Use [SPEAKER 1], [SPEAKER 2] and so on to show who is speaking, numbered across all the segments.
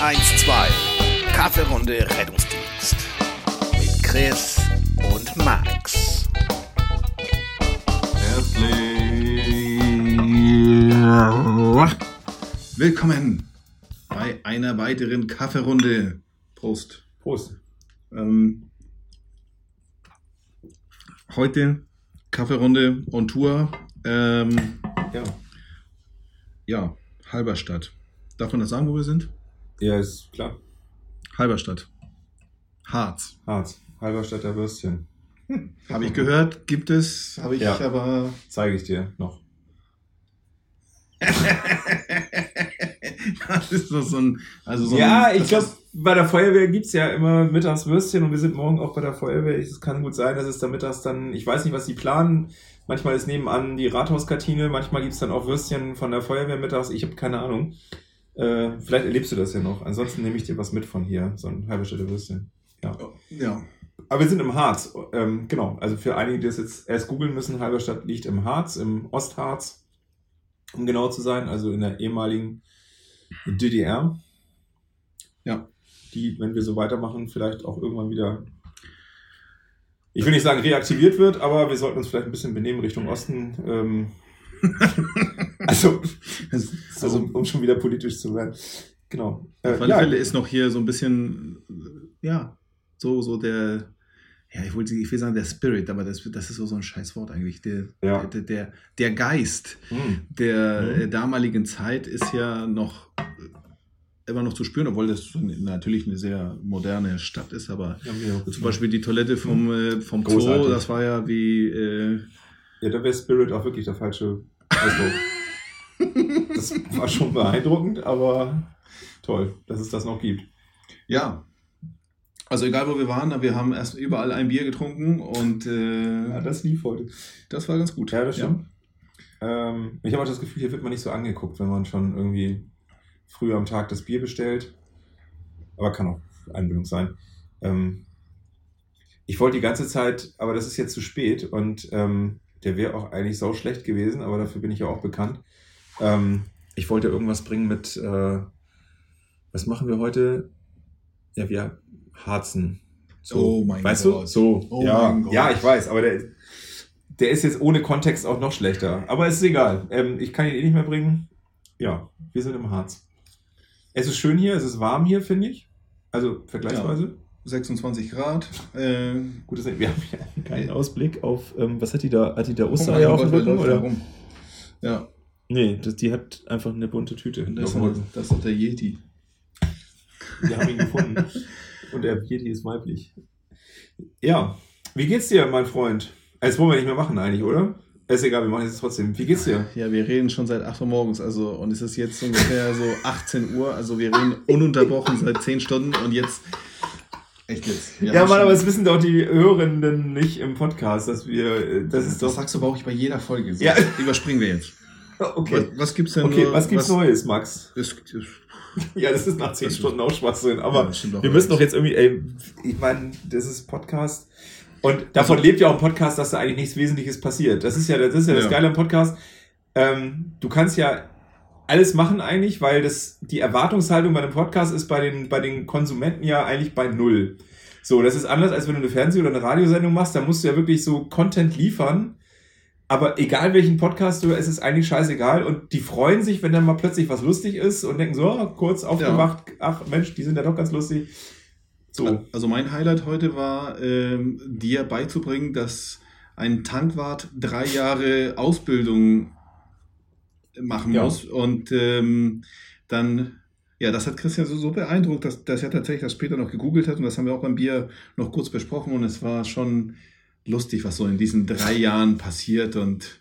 [SPEAKER 1] 112. Kaffeerunde Rettungsdienst. Mit Chris und Max.
[SPEAKER 2] Herzlich willkommen bei einer weiteren Kaffeerunde. Prost.
[SPEAKER 3] Prost.
[SPEAKER 2] Ähm, heute Kaffeerunde on Tour. Ähm,
[SPEAKER 3] Ja.
[SPEAKER 2] ja, Halberstadt. Darf man das sagen, wo wir sind?
[SPEAKER 3] Ja, ist klar.
[SPEAKER 2] Halberstadt. Harz.
[SPEAKER 3] Harz. Halberstädter Würstchen.
[SPEAKER 2] Habe ich gehört, gibt es, habe ich
[SPEAKER 3] Ja.
[SPEAKER 2] aber.
[SPEAKER 3] Zeige ich dir noch.
[SPEAKER 2] das ist doch so ein. Also so
[SPEAKER 3] ja,
[SPEAKER 2] ein,
[SPEAKER 3] ich glaube, bei der Feuerwehr gibt's ja immer mittags Würstchen und wir sind morgen auch bei der Feuerwehr. Es kann gut sein, dass es da mittags dann, ich weiß nicht, was die planen. Manchmal ist nebenan die Rathauskantine, manchmal gibt's dann auch Würstchen von der Feuerwehr mittags. Ich habe keine Ahnung. Äh, vielleicht erlebst du das ja noch. Ansonsten nehme ich dir was mit von hier, so ein Halberstädter Würstchen. Ja.
[SPEAKER 2] Ja.
[SPEAKER 3] Aber wir sind im Harz. Ähm, genau. Also für einige, die das jetzt erst googeln müssen, Halberstadt liegt im Harz, im Ostharz, um genau zu sein, also in der ehemaligen DDR.
[SPEAKER 2] Ja.
[SPEAKER 3] Die, wenn wir so weitermachen, vielleicht auch irgendwann wieder, ich will nicht sagen reaktiviert wird, aber wir sollten uns vielleicht ein bisschen benehmen Richtung Osten. Ähm, also,
[SPEAKER 2] Also,
[SPEAKER 3] also um, schon wieder politisch zu werden. Genau.
[SPEAKER 2] Auf
[SPEAKER 3] Äh,
[SPEAKER 2] alle
[SPEAKER 3] ja,
[SPEAKER 2] Fälle ist noch hier so ein bisschen, ja, so, so der, ja, ich wollte, ich will sagen der Spirit, aber das, das ist so, so ein Scheißwort eigentlich. Der,
[SPEAKER 3] Ja.
[SPEAKER 2] der, der, der Geist
[SPEAKER 3] mh,
[SPEAKER 2] der
[SPEAKER 3] Mhm.
[SPEAKER 2] damaligen Zeit ist ja noch immer noch zu spüren, obwohl das natürlich eine sehr moderne Stadt ist, aber
[SPEAKER 3] auch
[SPEAKER 2] zum Beispiel die Toilette vom, äh, vom Zoo,
[SPEAKER 3] Großartig.
[SPEAKER 2] das war ja wie, äh,
[SPEAKER 3] Ja, da wäre Spirit auch wirklich der falsche Ausdruck. das war schon beeindruckend, aber toll, dass es das noch gibt.
[SPEAKER 2] ja. Also egal wo wir waren, wir haben erst überall ein Bier getrunken und äh,
[SPEAKER 3] das lief heute.
[SPEAKER 2] das war ganz gut.
[SPEAKER 3] Ja, das stimmt. Ähm, ich habe auch das Gefühl, hier wird man nicht so angeguckt, wenn man schon irgendwie früh am Tag das Bier bestellt. Aber kann auch Einbildung sein. Ähm, ich wollte die ganze Zeit, aber das ist jetzt zu spät und ähm, der wäre auch eigentlich sau schlecht gewesen, aber dafür bin ich ja auch bekannt. Ähm, ich wollte irgendwas bringen mit, äh, was machen wir heute? Ja, wir harzen.
[SPEAKER 2] Oh mein
[SPEAKER 3] weißt
[SPEAKER 2] Gott.
[SPEAKER 3] du? So.
[SPEAKER 2] Oh
[SPEAKER 3] ja,
[SPEAKER 2] mein Gott.
[SPEAKER 3] ja, ich weiß, aber der, der ist jetzt ohne Kontext auch noch schlechter. Aber es ist egal. Ähm, ich kann ihn eh nicht mehr bringen. Ja, wir sind im Harz. Es ist schön hier, es ist warm hier, finde ich. Also vergleichsweise.
[SPEAKER 2] 26 Grad. Äh,
[SPEAKER 3] Gut, das, wir haben hier einen geilen Ausblick auf, ähm, was hat die da? Hat die da Ostereier auf dem Rücken? Oder?
[SPEAKER 2] rum? Ja,
[SPEAKER 3] Nee, das, die hat einfach eine bunte Tüte.
[SPEAKER 2] das
[SPEAKER 3] Rücken.
[SPEAKER 2] das ist doch der Yeti.
[SPEAKER 3] Wir haben ihn gefunden. Und der Yeti ist weiblich. Ja, wie geht's dir, mein Freund? Das wollen wir nicht mehr machen eigentlich, oder? Ist egal, wir machen es trotzdem. Wie geht's dir?
[SPEAKER 2] Ja, wir reden schon seit 8 Uhr morgens, also und es ist jetzt ungefähr so 18 Uhr, also wir reden ununterbrochen seit 10 Stunden und jetzt. Echt jetzt?
[SPEAKER 3] Ja,
[SPEAKER 2] haben
[SPEAKER 3] Mann, aber es wissen doch die Hörenden nicht im Podcast, dass wir, äh, das
[SPEAKER 2] das,
[SPEAKER 3] ist doch.
[SPEAKER 2] sagst du aber auch bei jeder Folge. So.
[SPEAKER 3] Ja.
[SPEAKER 2] Überspringen wir jetzt.
[SPEAKER 3] Okay.
[SPEAKER 2] Was, was gibt's denn
[SPEAKER 3] Okay,
[SPEAKER 2] nur-
[SPEAKER 3] was gibt's Neues, Max?
[SPEAKER 2] Es, es,
[SPEAKER 3] Ja, das ist nach zehn
[SPEAKER 2] Das-
[SPEAKER 3] Stunden auch Schwachsinn,
[SPEAKER 2] Ja,
[SPEAKER 3] aber
[SPEAKER 2] das auch
[SPEAKER 3] wir müssen doch jetzt irgendwie, ey, ich meine, das ist Podcast. Und davon
[SPEAKER 2] Also-
[SPEAKER 3] lebt ja auch ein Podcast, dass da eigentlich nichts Wesentliches passiert. Das ist ja das, ist ja das
[SPEAKER 2] Ja.
[SPEAKER 3] Geile am Podcast. Ähm, du kannst ja alles machen eigentlich, weil das, die Erwartungshaltung bei einem Podcast ist bei den, bei den Konsumenten ja eigentlich bei null. So, das ist anders, als wenn du eine Fernseh- oder eine Radiosendung machst, da musst du ja wirklich so Content liefern. Aber egal welchen Podcast du, es ist eigentlich scheißegal. Und die freuen sich, wenn dann mal plötzlich was lustig ist und denken so, oh, kurz aufgemacht, ach Mensch, die sind ja doch ganz lustig. So.
[SPEAKER 2] Also mein Highlight heute war, ähm, dir beizubringen, dass ein Tankwart drei Jahre Ausbildung machen
[SPEAKER 3] Ja.
[SPEAKER 2] muss. Und ähm, dann, ja, das hat Christian so, so beeindruckt, dass, dass er tatsächlich das später noch gegoogelt hat. Und das haben wir auch beim Bier noch kurz besprochen. Und es war schon lustig, was so in diesen drei Jahren passiert. Und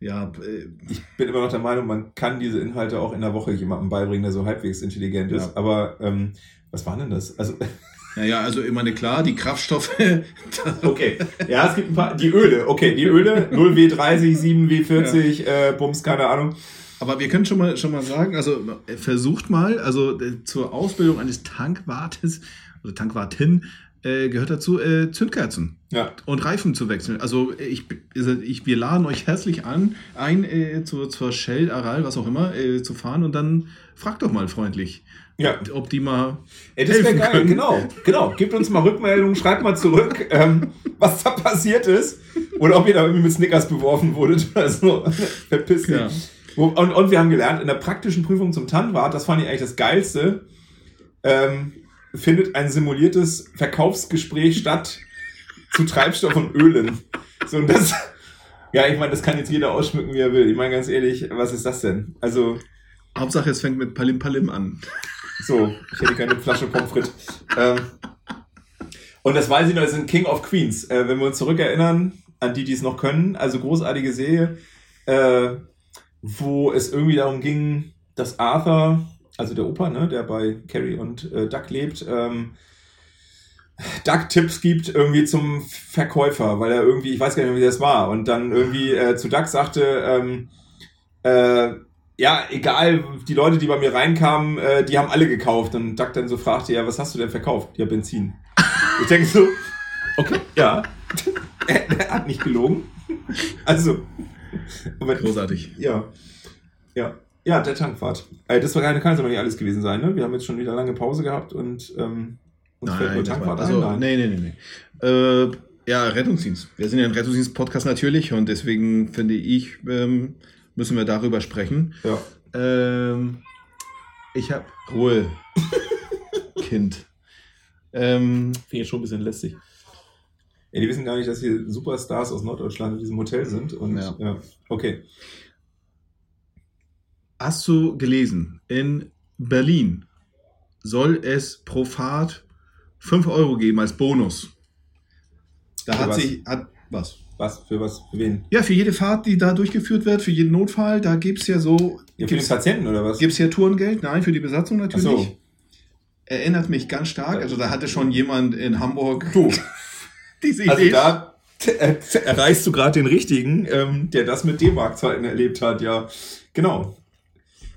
[SPEAKER 2] ja, äh,
[SPEAKER 3] Ich bin immer noch der Meinung, man kann diese Inhalte auch in der Woche jemandem beibringen, der so halbwegs intelligent ist.
[SPEAKER 2] Ja.
[SPEAKER 3] Aber ähm, was war denn das? Also,
[SPEAKER 2] naja, also ich meine, klar, die Kraftstoffe,
[SPEAKER 3] okay. Ja, es gibt ein paar. Die Öle, okay, die Öle, 0W30, 7W40, äh, Bums, keine Ahnung.
[SPEAKER 2] Aber wir können schon mal, schon mal sagen, also äh, versucht mal, also äh, zur Ausbildung eines Tankwartes oder Tankwartin, äh, gehört dazu, äh, Zündkerzen
[SPEAKER 3] Ja.
[SPEAKER 2] und Reifen zu wechseln. Also äh, ich, also ich, wir laden euch herzlich an, ein äh, zu, zur Shell, Aral, was auch immer, äh, zu fahren und dann fragt doch mal freundlich,
[SPEAKER 3] Ja.
[SPEAKER 2] ob die mal.
[SPEAKER 3] Ey, das wäre geil,
[SPEAKER 2] können.
[SPEAKER 3] genau. Genau. Gebt uns mal Rückmeldungen, schreibt mal zurück, ähm, was da passiert ist. Oder ob ihr da irgendwie mit Snickers beworfen wurdet oder so. Verpiss dich.
[SPEAKER 2] Ja.
[SPEAKER 3] Und, und wir haben gelernt, in der praktischen Prüfung zum Tanwart, das fand ich eigentlich das Geilste, ähm, findet ein simuliertes Verkaufsgespräch statt zu Treibstoff und Ölen. So, und das, ja, ich meine, das kann jetzt jeder ausschmücken, wie er will. Ich meine, ganz ehrlich, was ist das denn? Also,
[SPEAKER 2] Hauptsache, es fängt mit Palim Palim an.
[SPEAKER 3] So, ich hätte keine Flasche Pommes frites. Ähm, und das weiß ich noch, das sind King of Queens. Äh, wenn wir uns zurückerinnern, an die, die es noch können, also großartige Serie, äh, wo es irgendwie darum ging, dass Arthur, also der Opa, ne, der bei Carrie und äh, Duck lebt, ähm, Duck Tipps gibt irgendwie zum Verkäufer, weil er irgendwie, ich weiß gar nicht mehr, wie das war, und dann irgendwie äh, zu Duck sagte, ähm, äh, ja, egal, die Leute, die bei mir reinkamen, äh, die haben alle gekauft. Und Duck dann so fragte, ja, was hast du denn verkauft? Ja, Benzin. Ich denke so, okay, ja, er, er hat nicht gelogen. Also, aber,
[SPEAKER 2] Großartig.
[SPEAKER 3] ja, ja, ja, der Tankwart. Äh, das war kann es aber nicht alles gewesen sein, ne? Wir haben jetzt schon wieder lange Pause gehabt und ähm, uns fällt nur
[SPEAKER 2] Nein, das war, also,
[SPEAKER 3] ein. Nein.
[SPEAKER 2] nee, nee. nee. Äh, ja, Rettungsdienst. Wir sind ja ein Rettungsdienst-Podcast natürlich und deswegen finde ich, ähm, müssen wir darüber sprechen.
[SPEAKER 3] Ja.
[SPEAKER 2] Ähm, ich habe Ruhe, Kind. Ähm,
[SPEAKER 3] Finde ich schon ein bisschen lästig. Ja, die wissen gar nicht, dass hier Superstars aus Norddeutschland in diesem Hotel sind. Und
[SPEAKER 2] Ja.
[SPEAKER 3] ja, okay.
[SPEAKER 2] hast du gelesen, in Berlin soll es pro Fahrt 5 Euro geben als Bonus. Da
[SPEAKER 3] Für
[SPEAKER 2] hat
[SPEAKER 3] was?
[SPEAKER 2] sich, hat, was?
[SPEAKER 3] Was? Für was? Für wen?
[SPEAKER 2] Ja, für jede Fahrt, die da durchgeführt wird, für jeden Notfall, da gibt es ja so,
[SPEAKER 3] Ja, für den Patienten oder was?
[SPEAKER 2] gibt's ja Tourengeld? Nein, für die Besatzung
[SPEAKER 3] Ach
[SPEAKER 2] natürlich.
[SPEAKER 3] so.
[SPEAKER 2] Erinnert mich ganz stark, also da hatte schon jemand in Hamburg
[SPEAKER 3] Du,
[SPEAKER 2] diese
[SPEAKER 3] also
[SPEAKER 2] Idee.
[SPEAKER 3] da äh, erreichst du gerade den richtigen, ähm, der das mit D-Mark-Zeiten erlebt hat, ja. Genau.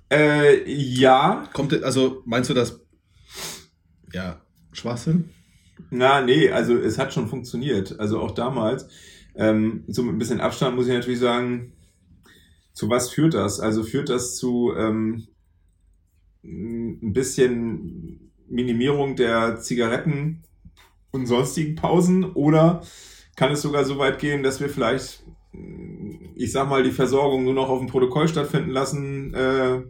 [SPEAKER 3] Äh, ja,
[SPEAKER 2] Kommt, also meinst du das, ja, Schwachsinn?
[SPEAKER 3] Na, nee, also es hat schon funktioniert. Also auch damals. Ähm, so mit ein bisschen Abstand muss ich natürlich sagen, zu was führt das? Also führt das zu ähm, ein bisschen Minimierung der Zigaretten und sonstigen Pausen oder kann es sogar so weit gehen, dass wir vielleicht, ich sag mal, die Versorgung nur noch auf dem Protokoll stattfinden lassen, äh,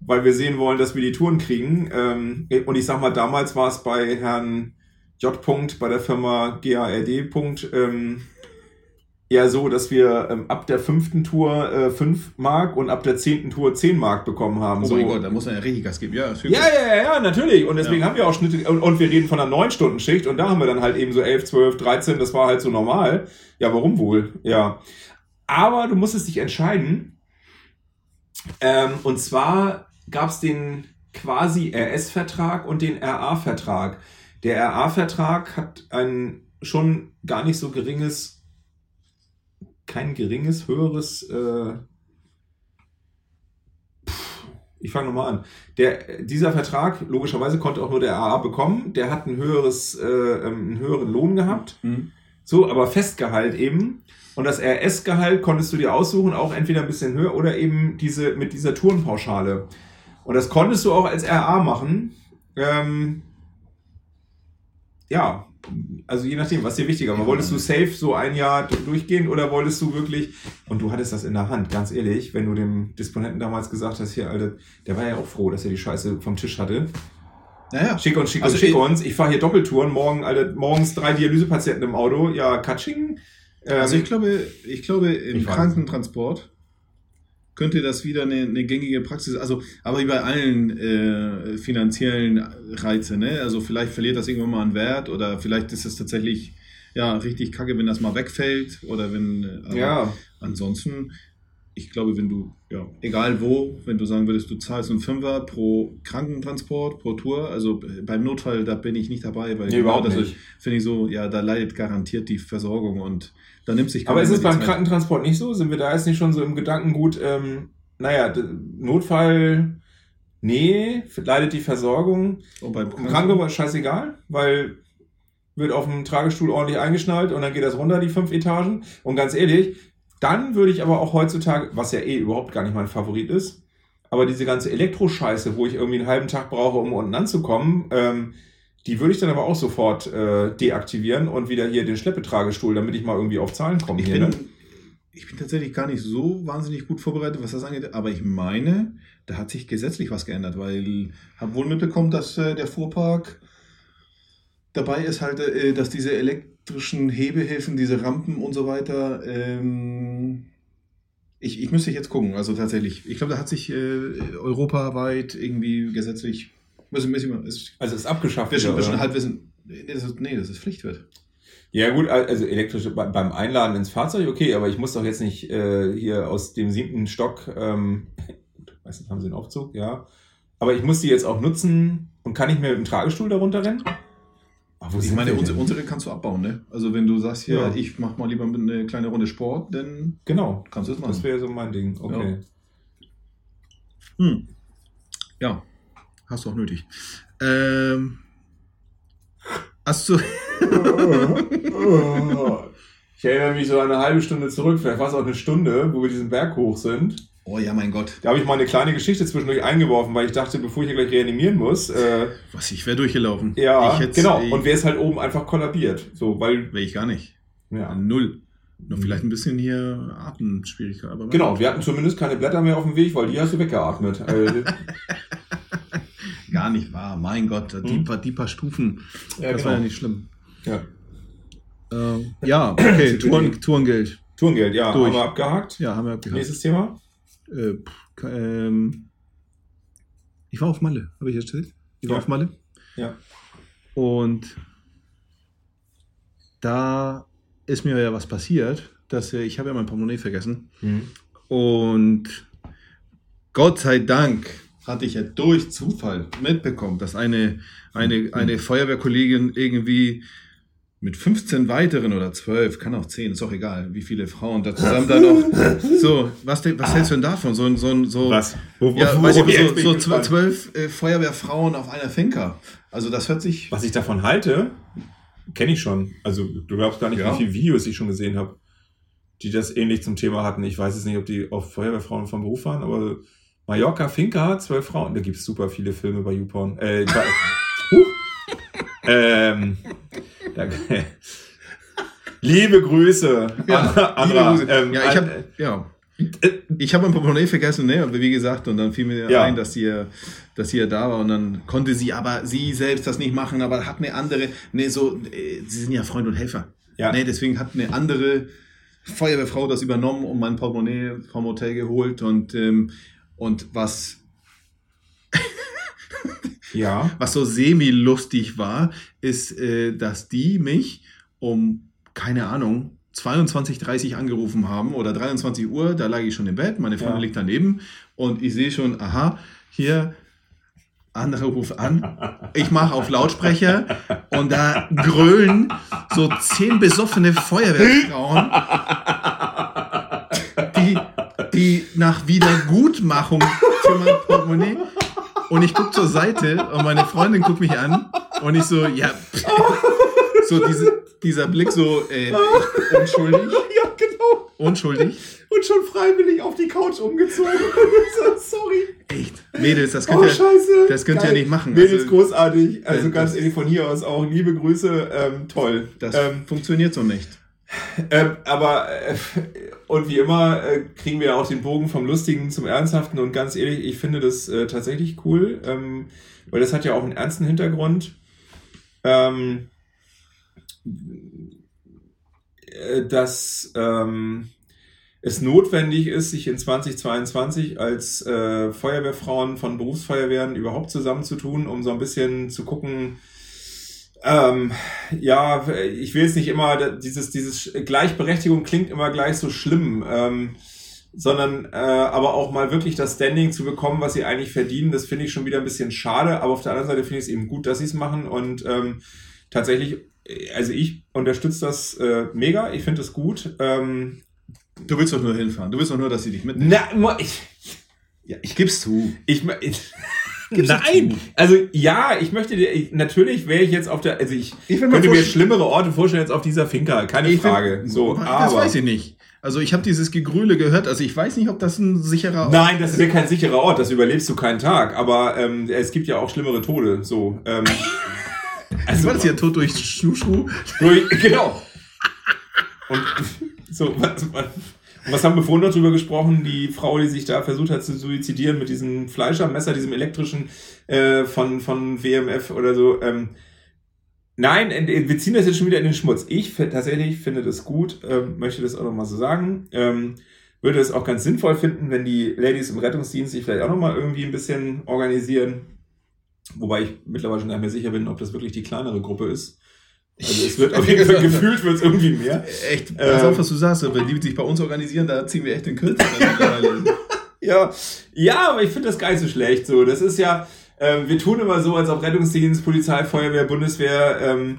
[SPEAKER 3] weil wir sehen wollen, dass wir die Touren kriegen. Ähm, und ich sag mal, damals war es bei Herrn J. -Punkt, bei der Firma GARD. -Punkt, ähm, eher so, dass wir ähm, ab der fünften Tour äh, 5 Mark und ab der zehnten Tour 10 Mark bekommen haben.
[SPEAKER 2] Oh
[SPEAKER 3] so.
[SPEAKER 2] mein Gott, da muss man ja richtig Gas geben. Ja, ist
[SPEAKER 3] Ja, ja, ja, ja, natürlich. Und deswegen
[SPEAKER 2] Ja.
[SPEAKER 3] haben wir auch Schnitte. Und, und wir reden von einer 9-Stunden-Schicht und da haben wir dann halt eben so 11, 12, 13. Das war halt so normal. Ja, warum wohl? Ja. Aber du musstest dich entscheiden. Ähm, und zwar gab es den quasi RS-Vertrag und den RA-Vertrag. Der RA-Vertrag hat ein schon gar nicht so geringes, kein geringes, höheres. Äh, ich fange nochmal an. Der, dieser Vertrag, logischerweise konnte auch nur der RA bekommen. Der hat ein höheres, äh, ähm, einen höheren Lohn gehabt.
[SPEAKER 2] Mhm.
[SPEAKER 3] So, aber Festgehalt eben. Und das RS-Gehalt konntest du dir aussuchen, auch entweder ein bisschen höher oder eben diese mit dieser Tourenpauschale. Und das konntest du auch als RA machen. Ähm, ja, also je nachdem, was dir wichtiger war. Wolltest du safe so ein Jahr du- durchgehen oder wolltest du wirklich, und du hattest das in der Hand, ganz ehrlich, wenn du dem Disponenten damals gesagt hast, hier, Alter, der war ja auch froh, dass er die Scheiße vom Tisch hatte.
[SPEAKER 2] Naja,
[SPEAKER 3] Schick uns, schick
[SPEAKER 2] Also
[SPEAKER 3] uns, schick
[SPEAKER 2] ich-
[SPEAKER 3] uns. Ich fahre hier Doppeltouren, morgen, Alter, morgens drei Dialysepatienten im Auto. Ja, Katsching. Ähm,
[SPEAKER 2] Also ich glaube, ich glaube im
[SPEAKER 3] Ich.
[SPEAKER 2] Krankentransport könnte das wieder eine, eine gängige Praxis, also aber wie bei allen äh, finanziellen Reize, ne? Also vielleicht verliert das irgendwann mal an Wert oder vielleicht ist es tatsächlich ja richtig kacke, wenn das mal wegfällt oder wenn äh,
[SPEAKER 3] ja,
[SPEAKER 2] ansonsten ich glaube, wenn du, ja, egal wo, wenn du sagen würdest, du zahlst einen Fünfer pro Krankentransport, pro Tour, also beim Notfall, da bin ich nicht dabei, weil
[SPEAKER 3] nee, überhaupt
[SPEAKER 2] das finde ich so, ja, da leidet garantiert die Versorgung und da nimmt sich
[SPEAKER 3] Aber ist es beim
[SPEAKER 2] Zeit.
[SPEAKER 3] Krankentransport nicht so? Sind wir da jetzt nicht schon so im Gedankengut, ähm, naja, Notfall, nee, leidet die Versorgung.
[SPEAKER 2] Oh, beim
[SPEAKER 3] Im
[SPEAKER 2] Kranken-
[SPEAKER 3] Krankenhaus ist scheißegal, weil wird auf dem Tragestuhl ordentlich eingeschnallt und dann geht das runter, die fünf Etagen. Und ganz ehrlich, dann würde ich aber auch heutzutage, was ja eh überhaupt gar nicht mein Favorit ist, aber diese ganze Elektroscheiße, wo ich irgendwie einen halben Tag brauche, um unten anzukommen, ähm, die würde ich dann aber auch sofort äh, deaktivieren und wieder hier den Schleppetragestuhl, damit ich mal irgendwie auf Zahlen komme
[SPEAKER 2] Ich
[SPEAKER 3] hier.
[SPEAKER 2] bin,
[SPEAKER 3] Ne?
[SPEAKER 2] ich bin tatsächlich gar nicht so wahnsinnig gut vorbereitet, was das angeht, aber ich meine, da hat sich gesetzlich was geändert, weil habe wohl mitbekommen, dass äh, der Fuhrpark dabei ist halt, äh, dass diese elektrischen Hebehilfen, diese Rampen und so weiter, ähm, ich, ich müsste jetzt gucken, also tatsächlich. Ich glaube, da hat sich äh, europaweit irgendwie gesetzlich, müssen, müssen ist,
[SPEAKER 3] Also ist abgeschafft.
[SPEAKER 2] schon
[SPEAKER 3] oder?
[SPEAKER 2] Halbwissen, nee, das ist, nee, das ist Pflichtwert.
[SPEAKER 3] Ja gut, also elektrische be- beim Einladen ins Fahrzeug, okay, aber ich muss doch jetzt nicht äh, hier aus dem siebten Stock, ähm, weiß nicht, haben sie einen Aufzug? Ja. Aber ich muss die jetzt auch nutzen und kann ich mir mit dem Tragestuhl darunter rennen? Ach,
[SPEAKER 2] Ich meine, unsere, unsere kannst du abbauen, ne? Also wenn du sagst, hier,
[SPEAKER 3] Ja.
[SPEAKER 2] ich mach mal lieber eine kleine Runde Sport, dann
[SPEAKER 3] Genau,
[SPEAKER 2] kannst du es machen.
[SPEAKER 3] das wäre so mein Ding. Okay.
[SPEAKER 2] Hm. Ja, hast du auch nötig. Ähm, hast du.
[SPEAKER 3] Ich erinnere mich so eine halbe Stunde zurück, vielleicht fast auch eine Stunde, wo wir diesen Berg hoch sind.
[SPEAKER 2] Oh ja, mein Gott.
[SPEAKER 3] Da habe ich mal eine kleine Geschichte zwischendurch eingeworfen, weil ich dachte, bevor ich hier gleich reanimieren muss, äh,
[SPEAKER 2] Was, ich wäre durchgelaufen.
[SPEAKER 3] ja, genau. Und wer ist halt oben einfach kollabiert? So, weil,
[SPEAKER 2] wäre ich gar nicht.
[SPEAKER 3] ja.
[SPEAKER 2] Null. Nur vielleicht ein bisschen hier Atemschwierigkeit. Aber
[SPEAKER 3] Genau, wir hatten zumindest keine Blätter mehr auf dem Weg, weil die hast du weggeatmet. Äh,
[SPEAKER 2] Gar nicht wahr. Mein Gott, die,
[SPEAKER 3] Hm.
[SPEAKER 2] paar, die paar Stufen.
[SPEAKER 3] Ja,
[SPEAKER 2] das
[SPEAKER 3] genau.
[SPEAKER 2] war ja nicht schlimm.
[SPEAKER 3] ja.
[SPEAKER 2] Ähm, ja, okay. Touren, Tourengeld.
[SPEAKER 3] Tourengeld, ja,
[SPEAKER 2] Durch.
[SPEAKER 3] haben wir abgehakt.
[SPEAKER 2] Ja, haben wir abgehakt.
[SPEAKER 3] Nächstes Thema.
[SPEAKER 2] Äh, pff, ähm, ich war auf Malle, habe ich erzählt? Ich war
[SPEAKER 3] Ja.
[SPEAKER 2] auf Malle.
[SPEAKER 3] Ja.
[SPEAKER 2] Und da ist mir ja was passiert, dass äh, ich habe ja mein Portemonnaie vergessen.
[SPEAKER 3] Mhm.
[SPEAKER 2] Und Gott sei Dank hatte ich ja durch Zufall mitbekommen, dass eine, eine, eine Feuerwehrkollegin irgendwie mit 15 weiteren oder 12, kann auch 10, ist auch egal, wie viele Frauen da zusammen da noch. So, was, was hältst du denn davon? So, ein- so, ein- so,
[SPEAKER 3] Was? Wo, wo,
[SPEAKER 2] Ja,
[SPEAKER 3] wo-
[SPEAKER 2] weiß ich,
[SPEAKER 3] jetzt
[SPEAKER 2] so, zwölf äh, Feuerwehrfrauen auf einer Finca. Also das hört sich.
[SPEAKER 3] Was ich davon halte, kenne ich schon. Also du glaubst gar nicht,
[SPEAKER 2] Ja.
[SPEAKER 3] wie viele Videos ich schon gesehen habe, die das ähnlich zum Thema hatten. Ich weiß jetzt nicht, ob die auf Feuerwehrfrauen vom Beruf waren, aber Mallorca, Finca, zwölf Frauen. Da gibt es super viele Filme bei YouPorn. Äh. Ähm, danke. Liebe Grüße. Andra, Andra,
[SPEAKER 2] liebe Grüße.
[SPEAKER 3] ähm,
[SPEAKER 2] ja, ich habe ja. Ich habe mein Portemonnaie vergessen, ne? Wie gesagt, und dann fiel mir
[SPEAKER 3] Ja.
[SPEAKER 2] ein, dass sie, ja- dass sie ja da war und dann konnte sie aber sie selbst das nicht machen, aber hat eine andere, ne, so, äh, sie sind ja Freund und Helfer.
[SPEAKER 3] Ja.
[SPEAKER 2] Ne, deswegen hat eine andere Feuerwehrfrau das übernommen und mein Portemonnaie vom Hotel geholt und, ähm, und was
[SPEAKER 3] ja.
[SPEAKER 2] Was so semi-lustig war, ist, äh, dass die mich um, keine Ahnung, 22.30 angerufen haben oder 23 Uhr, da lag ich schon im Bett, meine Freundin
[SPEAKER 3] Ja.
[SPEAKER 2] liegt daneben und ich sehe schon, aha, hier, andere ruft an, ich mache auf Lautsprecher und da grölen so zehn besoffene Feuerwehrfrauen, die, die nach Wiedergutmachung für mein Portemonnaie und ich gucke zur Seite und meine Freundin guckt mich an und ich so, ja, so diese, dieser Blick so, äh, unschuldig,
[SPEAKER 3] Ja, genau.
[SPEAKER 2] unschuldig.
[SPEAKER 3] Und schon freiwillig auf die Couch umgezogen. Sorry.
[SPEAKER 2] Echt, Mädels, das könnt
[SPEAKER 3] Oh,
[SPEAKER 2] ihr,
[SPEAKER 3] scheiße.
[SPEAKER 2] das könnt ihr nicht machen.
[SPEAKER 3] Mädels,
[SPEAKER 2] Also,
[SPEAKER 3] großartig. Also
[SPEAKER 2] das-
[SPEAKER 3] ganz ehrlich, von hier aus auch liebe Grüße. Ähm, toll.
[SPEAKER 2] das
[SPEAKER 3] ähm,
[SPEAKER 2] funktioniert so nicht.
[SPEAKER 3] Ähm, aber, äh, und wie immer, äh, kriegen wir auch den Bogen vom Lustigen zum Ernsthaften. Und ganz ehrlich, ich finde das äh, tatsächlich cool, ähm, weil das hat ja auch einen ernsten Hintergrund. Ähm, äh, dass ähm, es notwendig ist, sich in 2022 als äh, Feuerwehrfrauen von Berufsfeuerwehren überhaupt zusammenzutun, um so ein bisschen zu gucken, ähm, ja, ich will jetzt nicht immer, dieses, dieses Gleichberechtigung klingt immer gleich so schlimm, ähm, sondern äh, aber auch mal wirklich das Standing zu bekommen, was sie eigentlich verdienen, das finde ich schon wieder ein bisschen schade, aber auf der anderen Seite finde ich es eben gut, dass sie es machen und ähm, tatsächlich, also ich unterstütze das äh, mega, ich finde es gut. Ähm,
[SPEAKER 2] Du willst doch nur hinfahren. Du willst doch nur, dass sie dich mitnehmen.
[SPEAKER 3] na, ich,
[SPEAKER 2] Ja, ich geb's zu.
[SPEAKER 3] ich, ich
[SPEAKER 2] Gib's
[SPEAKER 3] Nein, also ja, ich möchte dir, ich, natürlich wäre ich jetzt auf der, also ich,
[SPEAKER 2] Ich
[SPEAKER 3] könnte mir schlimmere Orte vorstellen als auf dieser Finca, keine
[SPEAKER 2] Ich find-
[SPEAKER 3] Frage. so,
[SPEAKER 2] das
[SPEAKER 3] aber
[SPEAKER 2] weiß ich nicht. Also ich habe dieses Gegrühle gehört. Also ich weiß nicht, ob das ein sicherer
[SPEAKER 3] Nein, das wäre kein sicherer Ort, das überlebst du keinen Tag. Aber ähm, es gibt ja auch schlimmere Tode. So, ähm,
[SPEAKER 2] Also war das ja tot durch Schuschu?
[SPEAKER 3] durch, genau. Und so, was, was, was haben wir vorhin noch drüber gesprochen? Die Frau, die sich da versucht hat zu suizidieren mit diesem Fleischermesser, diesem elektrischen äh, von, von WMF oder so. Ähm, nein, äh, wir ziehen das jetzt schon wieder in den Schmutz. Ich tatsächlich finde das gut, ähm, möchte das auch nochmal so sagen. Ähm, würde es auch ganz sinnvoll finden, wenn die Ladies im Rettungsdienst sich vielleicht auch nochmal irgendwie ein bisschen organisieren. Wobei ich mittlerweile schon gar nicht mehr sicher bin, ob das wirklich die kleinere Gruppe ist. Also es wird auf jeden Fall gefühlt wird es irgendwie mehr.
[SPEAKER 2] Echt, pass
[SPEAKER 3] Ähm.
[SPEAKER 2] auf, was du sagst. Wenn die sich bei uns organisieren, da ziehen wir echt den Kürzer. mittlerweile.
[SPEAKER 3] Ja, ja, aber ich finde das gar nicht so schlecht. So, das ist ja, ähm, wir tun immer so, als ob Rettungsdienst, Polizei, Feuerwehr, Bundeswehr ähm,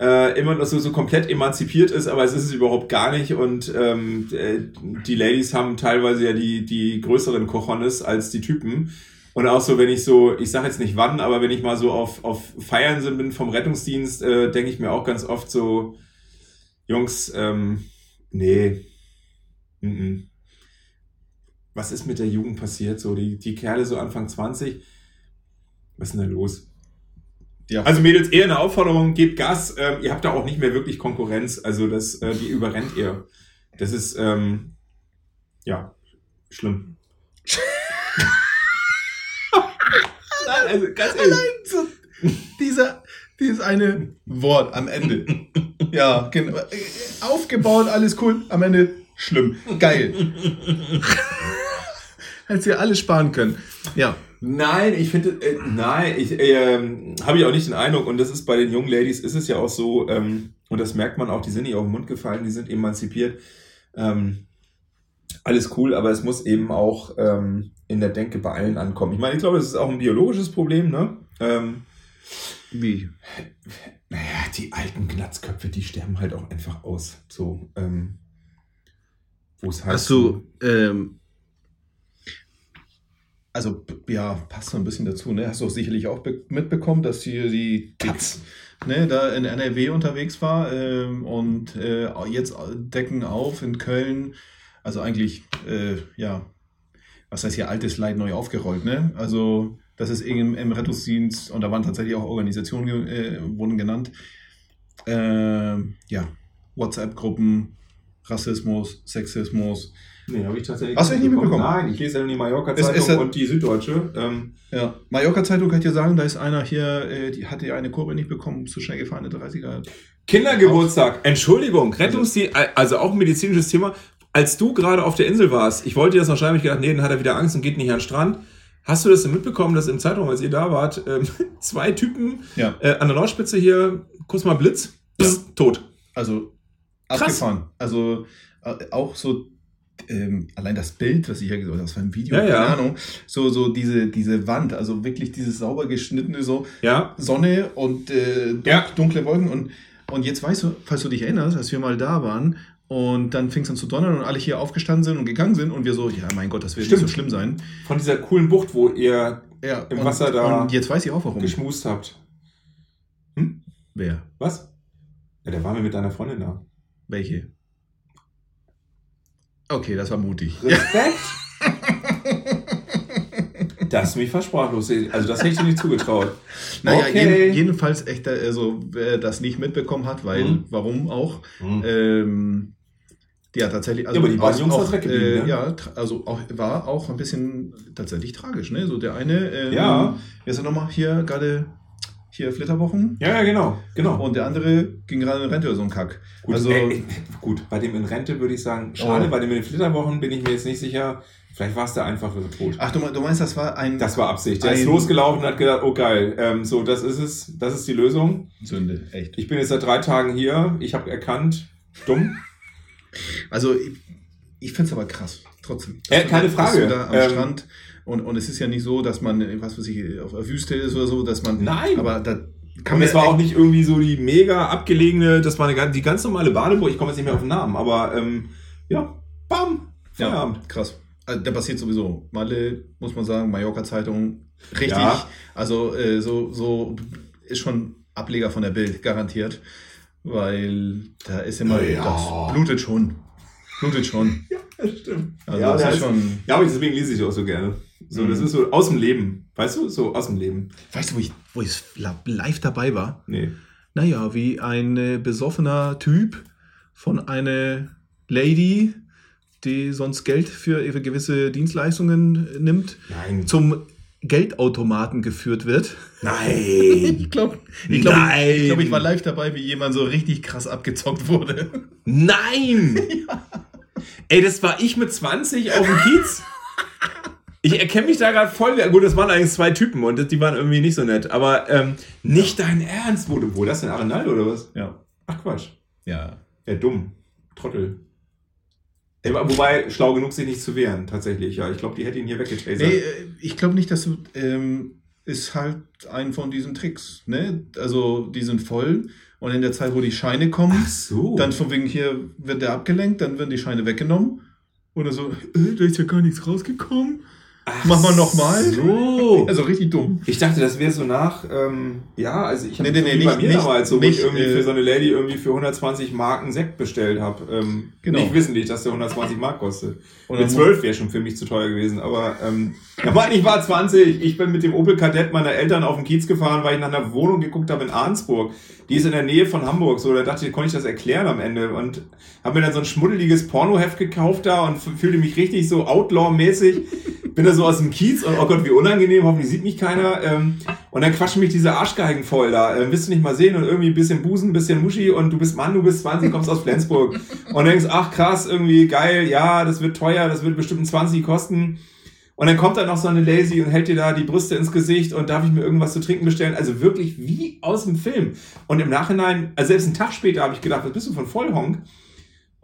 [SPEAKER 3] äh, immer noch so, so komplett emanzipiert ist, aber es ist es überhaupt gar nicht. Und ähm, äh, die Ladies haben teilweise ja die, die größeren Cojones als die Typen. Und auch so, wenn ich so, ich sage jetzt nicht wann, aber wenn ich mal so auf, auf Feiern sind bin vom Rettungsdienst, äh, denke ich mir auch ganz oft so, Jungs, ähm, nee, mm -mm was ist mit der Jugend passiert? So, die, die Kerle so Anfang 20. Was ist denn da los?
[SPEAKER 2] Ja.
[SPEAKER 3] Also Mädels, eher eine Aufforderung, gebt Gas. Ähm, ihr habt da auch nicht mehr wirklich Konkurrenz. Also das, äh, die überrennt ihr. Das ist, ähm, ja, schlimm. Also ganz ehrlich.
[SPEAKER 2] so, dieser, dieses eine Wort am Ende. Ja, genau. Aufgebaut, alles cool. Am Ende schlimm. Geil. Hättest ihr alles sparen können. Ja.
[SPEAKER 3] Nein, ich finde, äh, nein, ich ähm, habe ich auch nicht den Eindruck, und das ist bei den jungen Ladies, ist es ja auch so, ähm, und das merkt man auch, die sind nicht auf den Mund gefallen, die sind emanzipiert. Ähm, alles cool, aber es muss eben auch ähm, in der Denke bei allen ankommen. Ich meine, ich glaube, das ist auch ein biologisches Problem, ne? Ähm,
[SPEAKER 2] Wie?
[SPEAKER 3] naja, die alten Glatzköpfe, die sterben halt auch einfach aus. So, ähm, wo es halt
[SPEAKER 2] Hast du, ähm, also, ja, passt so ein bisschen dazu, ne? Hast du auch sicherlich auch be- mitbekommen, dass hier die
[SPEAKER 3] Taz.
[SPEAKER 2] ne, da in NRW unterwegs war ähm, und äh, jetzt decken auf in Köln. Also eigentlich, äh, ja, was heißt hier altes Leid neu aufgerollt, ne? Also das ist im, im Rettungsdienst und da waren tatsächlich auch Organisationen äh, wurden genannt. Ähm, ja, WhatsApp-Gruppen, Rassismus, Sexismus.
[SPEAKER 3] Nee, habe ich tatsächlich
[SPEAKER 2] Hast du nicht mitbekommen?
[SPEAKER 3] Nein, ich lese ja nur die Mallorca-Zeitung
[SPEAKER 2] ist
[SPEAKER 3] und die Süddeutsche. Ähm,
[SPEAKER 2] Ja, Mallorca-Zeitung kann ich dir sagen, da ist einer hier, äh, die hatte ja eine Kurve nicht bekommen, zu schnell gefahren, eine 30er.
[SPEAKER 3] Kindergeburtstag. Entschuldigung, Rettungsdienst, also auch ein medizinisches Thema. Als du gerade auf der Insel warst, ich wollte dir das noch schreiben, ich gedacht, nee, dann hat er wieder Angst und geht nicht an den Strand. Hast du das denn mitbekommen, dass im Zeitraum, als ihr da wart, ähm, zwei Typen
[SPEAKER 2] Ja,
[SPEAKER 3] äh, an der Nordspitze hier, kurz mal Blitz, pss, tot.
[SPEAKER 2] also
[SPEAKER 3] Krass.
[SPEAKER 2] abgefahren. Also äh, auch so ähm, allein das Bild, was ich ja gesagt habe, das war ein Video,
[SPEAKER 3] Ja, ja.
[SPEAKER 2] keine Ahnung, so, so diese, diese Wand, also wirklich dieses sauber geschnittene, so
[SPEAKER 3] Ja,
[SPEAKER 2] Sonne und äh, dun
[SPEAKER 3] Ja.
[SPEAKER 2] dunkle Wolken und, und jetzt weißt du, falls du dich erinnerst, als wir mal da waren und dann fing es an zu donnern und alle hier aufgestanden sind und gegangen sind und wir so, ja mein Gott, das wird nicht so schlimm sein.
[SPEAKER 3] von dieser coolen Bucht, wo ihr
[SPEAKER 2] Ja,
[SPEAKER 3] Im
[SPEAKER 2] und,
[SPEAKER 3] Wasser da
[SPEAKER 2] Und jetzt weiß ich auch warum.
[SPEAKER 3] geschmust habt.
[SPEAKER 2] Wer?
[SPEAKER 3] Was? Ja, da waren wir mit deiner Freundin da.
[SPEAKER 2] Welche? Okay, das war mutig.
[SPEAKER 3] Respekt! Das ist mich versprachlos. Also das hätte ich dir nicht zugetraut.
[SPEAKER 2] Naja,
[SPEAKER 3] Okay.
[SPEAKER 2] jeden, jedenfalls echt, also wer das nicht mitbekommen hat, weil,
[SPEAKER 3] Mhm.
[SPEAKER 2] warum auch?
[SPEAKER 3] Hm.
[SPEAKER 2] Ähm, ja, tatsächlich. Also
[SPEAKER 3] Ja, aber die beiden
[SPEAKER 2] auch-
[SPEAKER 3] Jungs
[SPEAKER 2] auch, äh,
[SPEAKER 3] ne?
[SPEAKER 2] Ja, also auch, war auch ein bisschen tatsächlich tragisch, ne? So der eine, ähm,
[SPEAKER 3] Ja.
[SPEAKER 2] wer ist er nochmal hier gerade, hier Flitterwochen?
[SPEAKER 3] Ja, ja, genau. genau.
[SPEAKER 2] Und der andere ging gerade in Rente oder so ein Kack.
[SPEAKER 3] Gut,
[SPEAKER 2] also,
[SPEAKER 3] äh, gut, bei dem in Rente würde ich sagen, schade,
[SPEAKER 2] Oh.
[SPEAKER 3] bei dem in den Flitterwochen bin ich mir jetzt nicht sicher. Vielleicht war es der einfachere Tod.
[SPEAKER 2] ach, du, du meinst, das war ein
[SPEAKER 3] Das war Absicht. Der ist losgelaufen und hat gedacht, oh geil, ähm, so, das ist es, das ist die Lösung.
[SPEAKER 2] Sünde, echt.
[SPEAKER 3] Ich bin jetzt seit drei Tagen hier, ich habe erkannt, dumm.
[SPEAKER 2] Also ich, ich finde es aber krass, trotzdem.
[SPEAKER 3] Äh, keine Frage.
[SPEAKER 2] da am
[SPEAKER 3] Ähm,
[SPEAKER 2] Strand und, und es ist ja nicht so, dass man, was weiß ich, auf der Wüste ist oder so, dass man.
[SPEAKER 3] Nein.
[SPEAKER 2] Aber da kann man.
[SPEAKER 3] es war auch nicht irgendwie so die mega abgelegene, das war eine, die ganz normale Badeburg, ich komme jetzt nicht mehr auf den Namen, aber ähm, ja, bam,
[SPEAKER 2] ja,
[SPEAKER 3] Feierabend.
[SPEAKER 2] krass. Also der passiert sowieso. Malle, muss man sagen, Mallorca-Zeitung, richtig.
[SPEAKER 3] Ja.
[SPEAKER 2] Also äh, so, so ist schon Ableger von der Bild, garantiert. Weil da ist immer,
[SPEAKER 3] Ja.
[SPEAKER 2] das blutet schon. Blutet schon.
[SPEAKER 3] Das stimmt.
[SPEAKER 2] Also
[SPEAKER 3] ja,
[SPEAKER 2] das ist
[SPEAKER 3] ist
[SPEAKER 2] schon.
[SPEAKER 3] ja, aber deswegen lese ich auch so gerne. So,
[SPEAKER 2] Mhm.
[SPEAKER 3] das ist so aus dem Leben. Weißt du? So aus dem Leben.
[SPEAKER 2] Weißt du, wo ich, wo ich live dabei war?
[SPEAKER 3] Nee.
[SPEAKER 2] Naja, wie ein äh, besoffener Typ von einer Lady, die sonst Geld für ihre gewisse Dienstleistungen äh, nimmt,
[SPEAKER 3] Nein.
[SPEAKER 2] zum Geldautomaten geführt wird.
[SPEAKER 3] Nein.
[SPEAKER 2] Ich glaube, ich, glaub,
[SPEAKER 3] Nein.
[SPEAKER 2] ich, glaub, ich war live dabei, wie jemand so richtig krass abgezockt wurde.
[SPEAKER 3] Nein! Ey, das war ich mit 20 auf dem Kiez. Ich erkenne mich da gerade voll. Gut, das waren eigentlich zwei Typen und die waren irgendwie nicht so nett. Aber ähm, nicht dein Ernst. Wo, wo das denn? Arenal oder was?
[SPEAKER 2] Ja.
[SPEAKER 3] Ach Quatsch.
[SPEAKER 2] Ja.
[SPEAKER 3] Ja, dumm. Trottel. Wobei, schlau genug, sich nicht zu wehren, tatsächlich. Ja, ich glaube, die hätte ihn hier weggetasert.
[SPEAKER 2] Nee, äh, ich glaube nicht, dass du. Ähm, ist halt ein von diesen Tricks. Ne? Also, die sind voll. Und in der Zeit, wo die Scheine kommen,
[SPEAKER 3] so.
[SPEAKER 2] Dann von wegen hier wird der abgelenkt, dann werden die Scheine weggenommen. Und dann so, äh, da ist ja gar nichts rausgekommen.
[SPEAKER 3] Ach
[SPEAKER 2] mach mal noch mal.
[SPEAKER 3] So.
[SPEAKER 2] Also richtig dumm.
[SPEAKER 3] Ich dachte, das wäre so nach, ähm, ja, also ich habe
[SPEAKER 2] Nee, nee, nee,
[SPEAKER 3] wie bei mir
[SPEAKER 2] nicht-
[SPEAKER 3] damals, so wo
[SPEAKER 2] nicht,
[SPEAKER 3] ich irgendwie
[SPEAKER 2] äh,
[SPEAKER 3] für so eine Lady irgendwie für 120 Marken Sekt bestellt habe. Ähm,
[SPEAKER 2] Genau.
[SPEAKER 3] Nicht wissentlich, dass der 120 Mark kostet.
[SPEAKER 2] Und
[SPEAKER 3] Mit
[SPEAKER 2] dann-
[SPEAKER 3] 12 wäre schon für mich zu teuer gewesen, aber ähm, ja, Mann, ich war 20. Ich bin mit dem Opel Kadett meiner Eltern auf den Kiez gefahren, weil ich nach einer Wohnung geguckt habe in Arnsburg. Die ist in der Nähe von Hamburg. So, da dachte ich, konnte ich das erklären am Ende und habe mir dann so ein schmuddeliges Pornoheft gekauft da und fühlte mich richtig so Outlaw-mäßig. Bin so aus dem Kiez und oh Gott, wie unangenehm, hoffentlich sieht mich keiner. Ähm, und dann quatschen mich diese Arschgeigen voll da. Ähm, willst du nicht mal sehen und irgendwie ein bisschen Busen, ein bisschen Muschi und du bist Mann, du bist 20, kommst aus Flensburg. Und denkst, ach krass, irgendwie geil, ja, das wird teuer, das wird bestimmt 20 kosten. Und dann kommt da noch so eine Lazy und hält dir da die Brüste ins Gesicht und darf ich mir irgendwas zu trinken bestellen? Also wirklich wie aus dem Film. Und im Nachhinein, also selbst einen Tag später habe ich gedacht, was bist du von Vollhonk?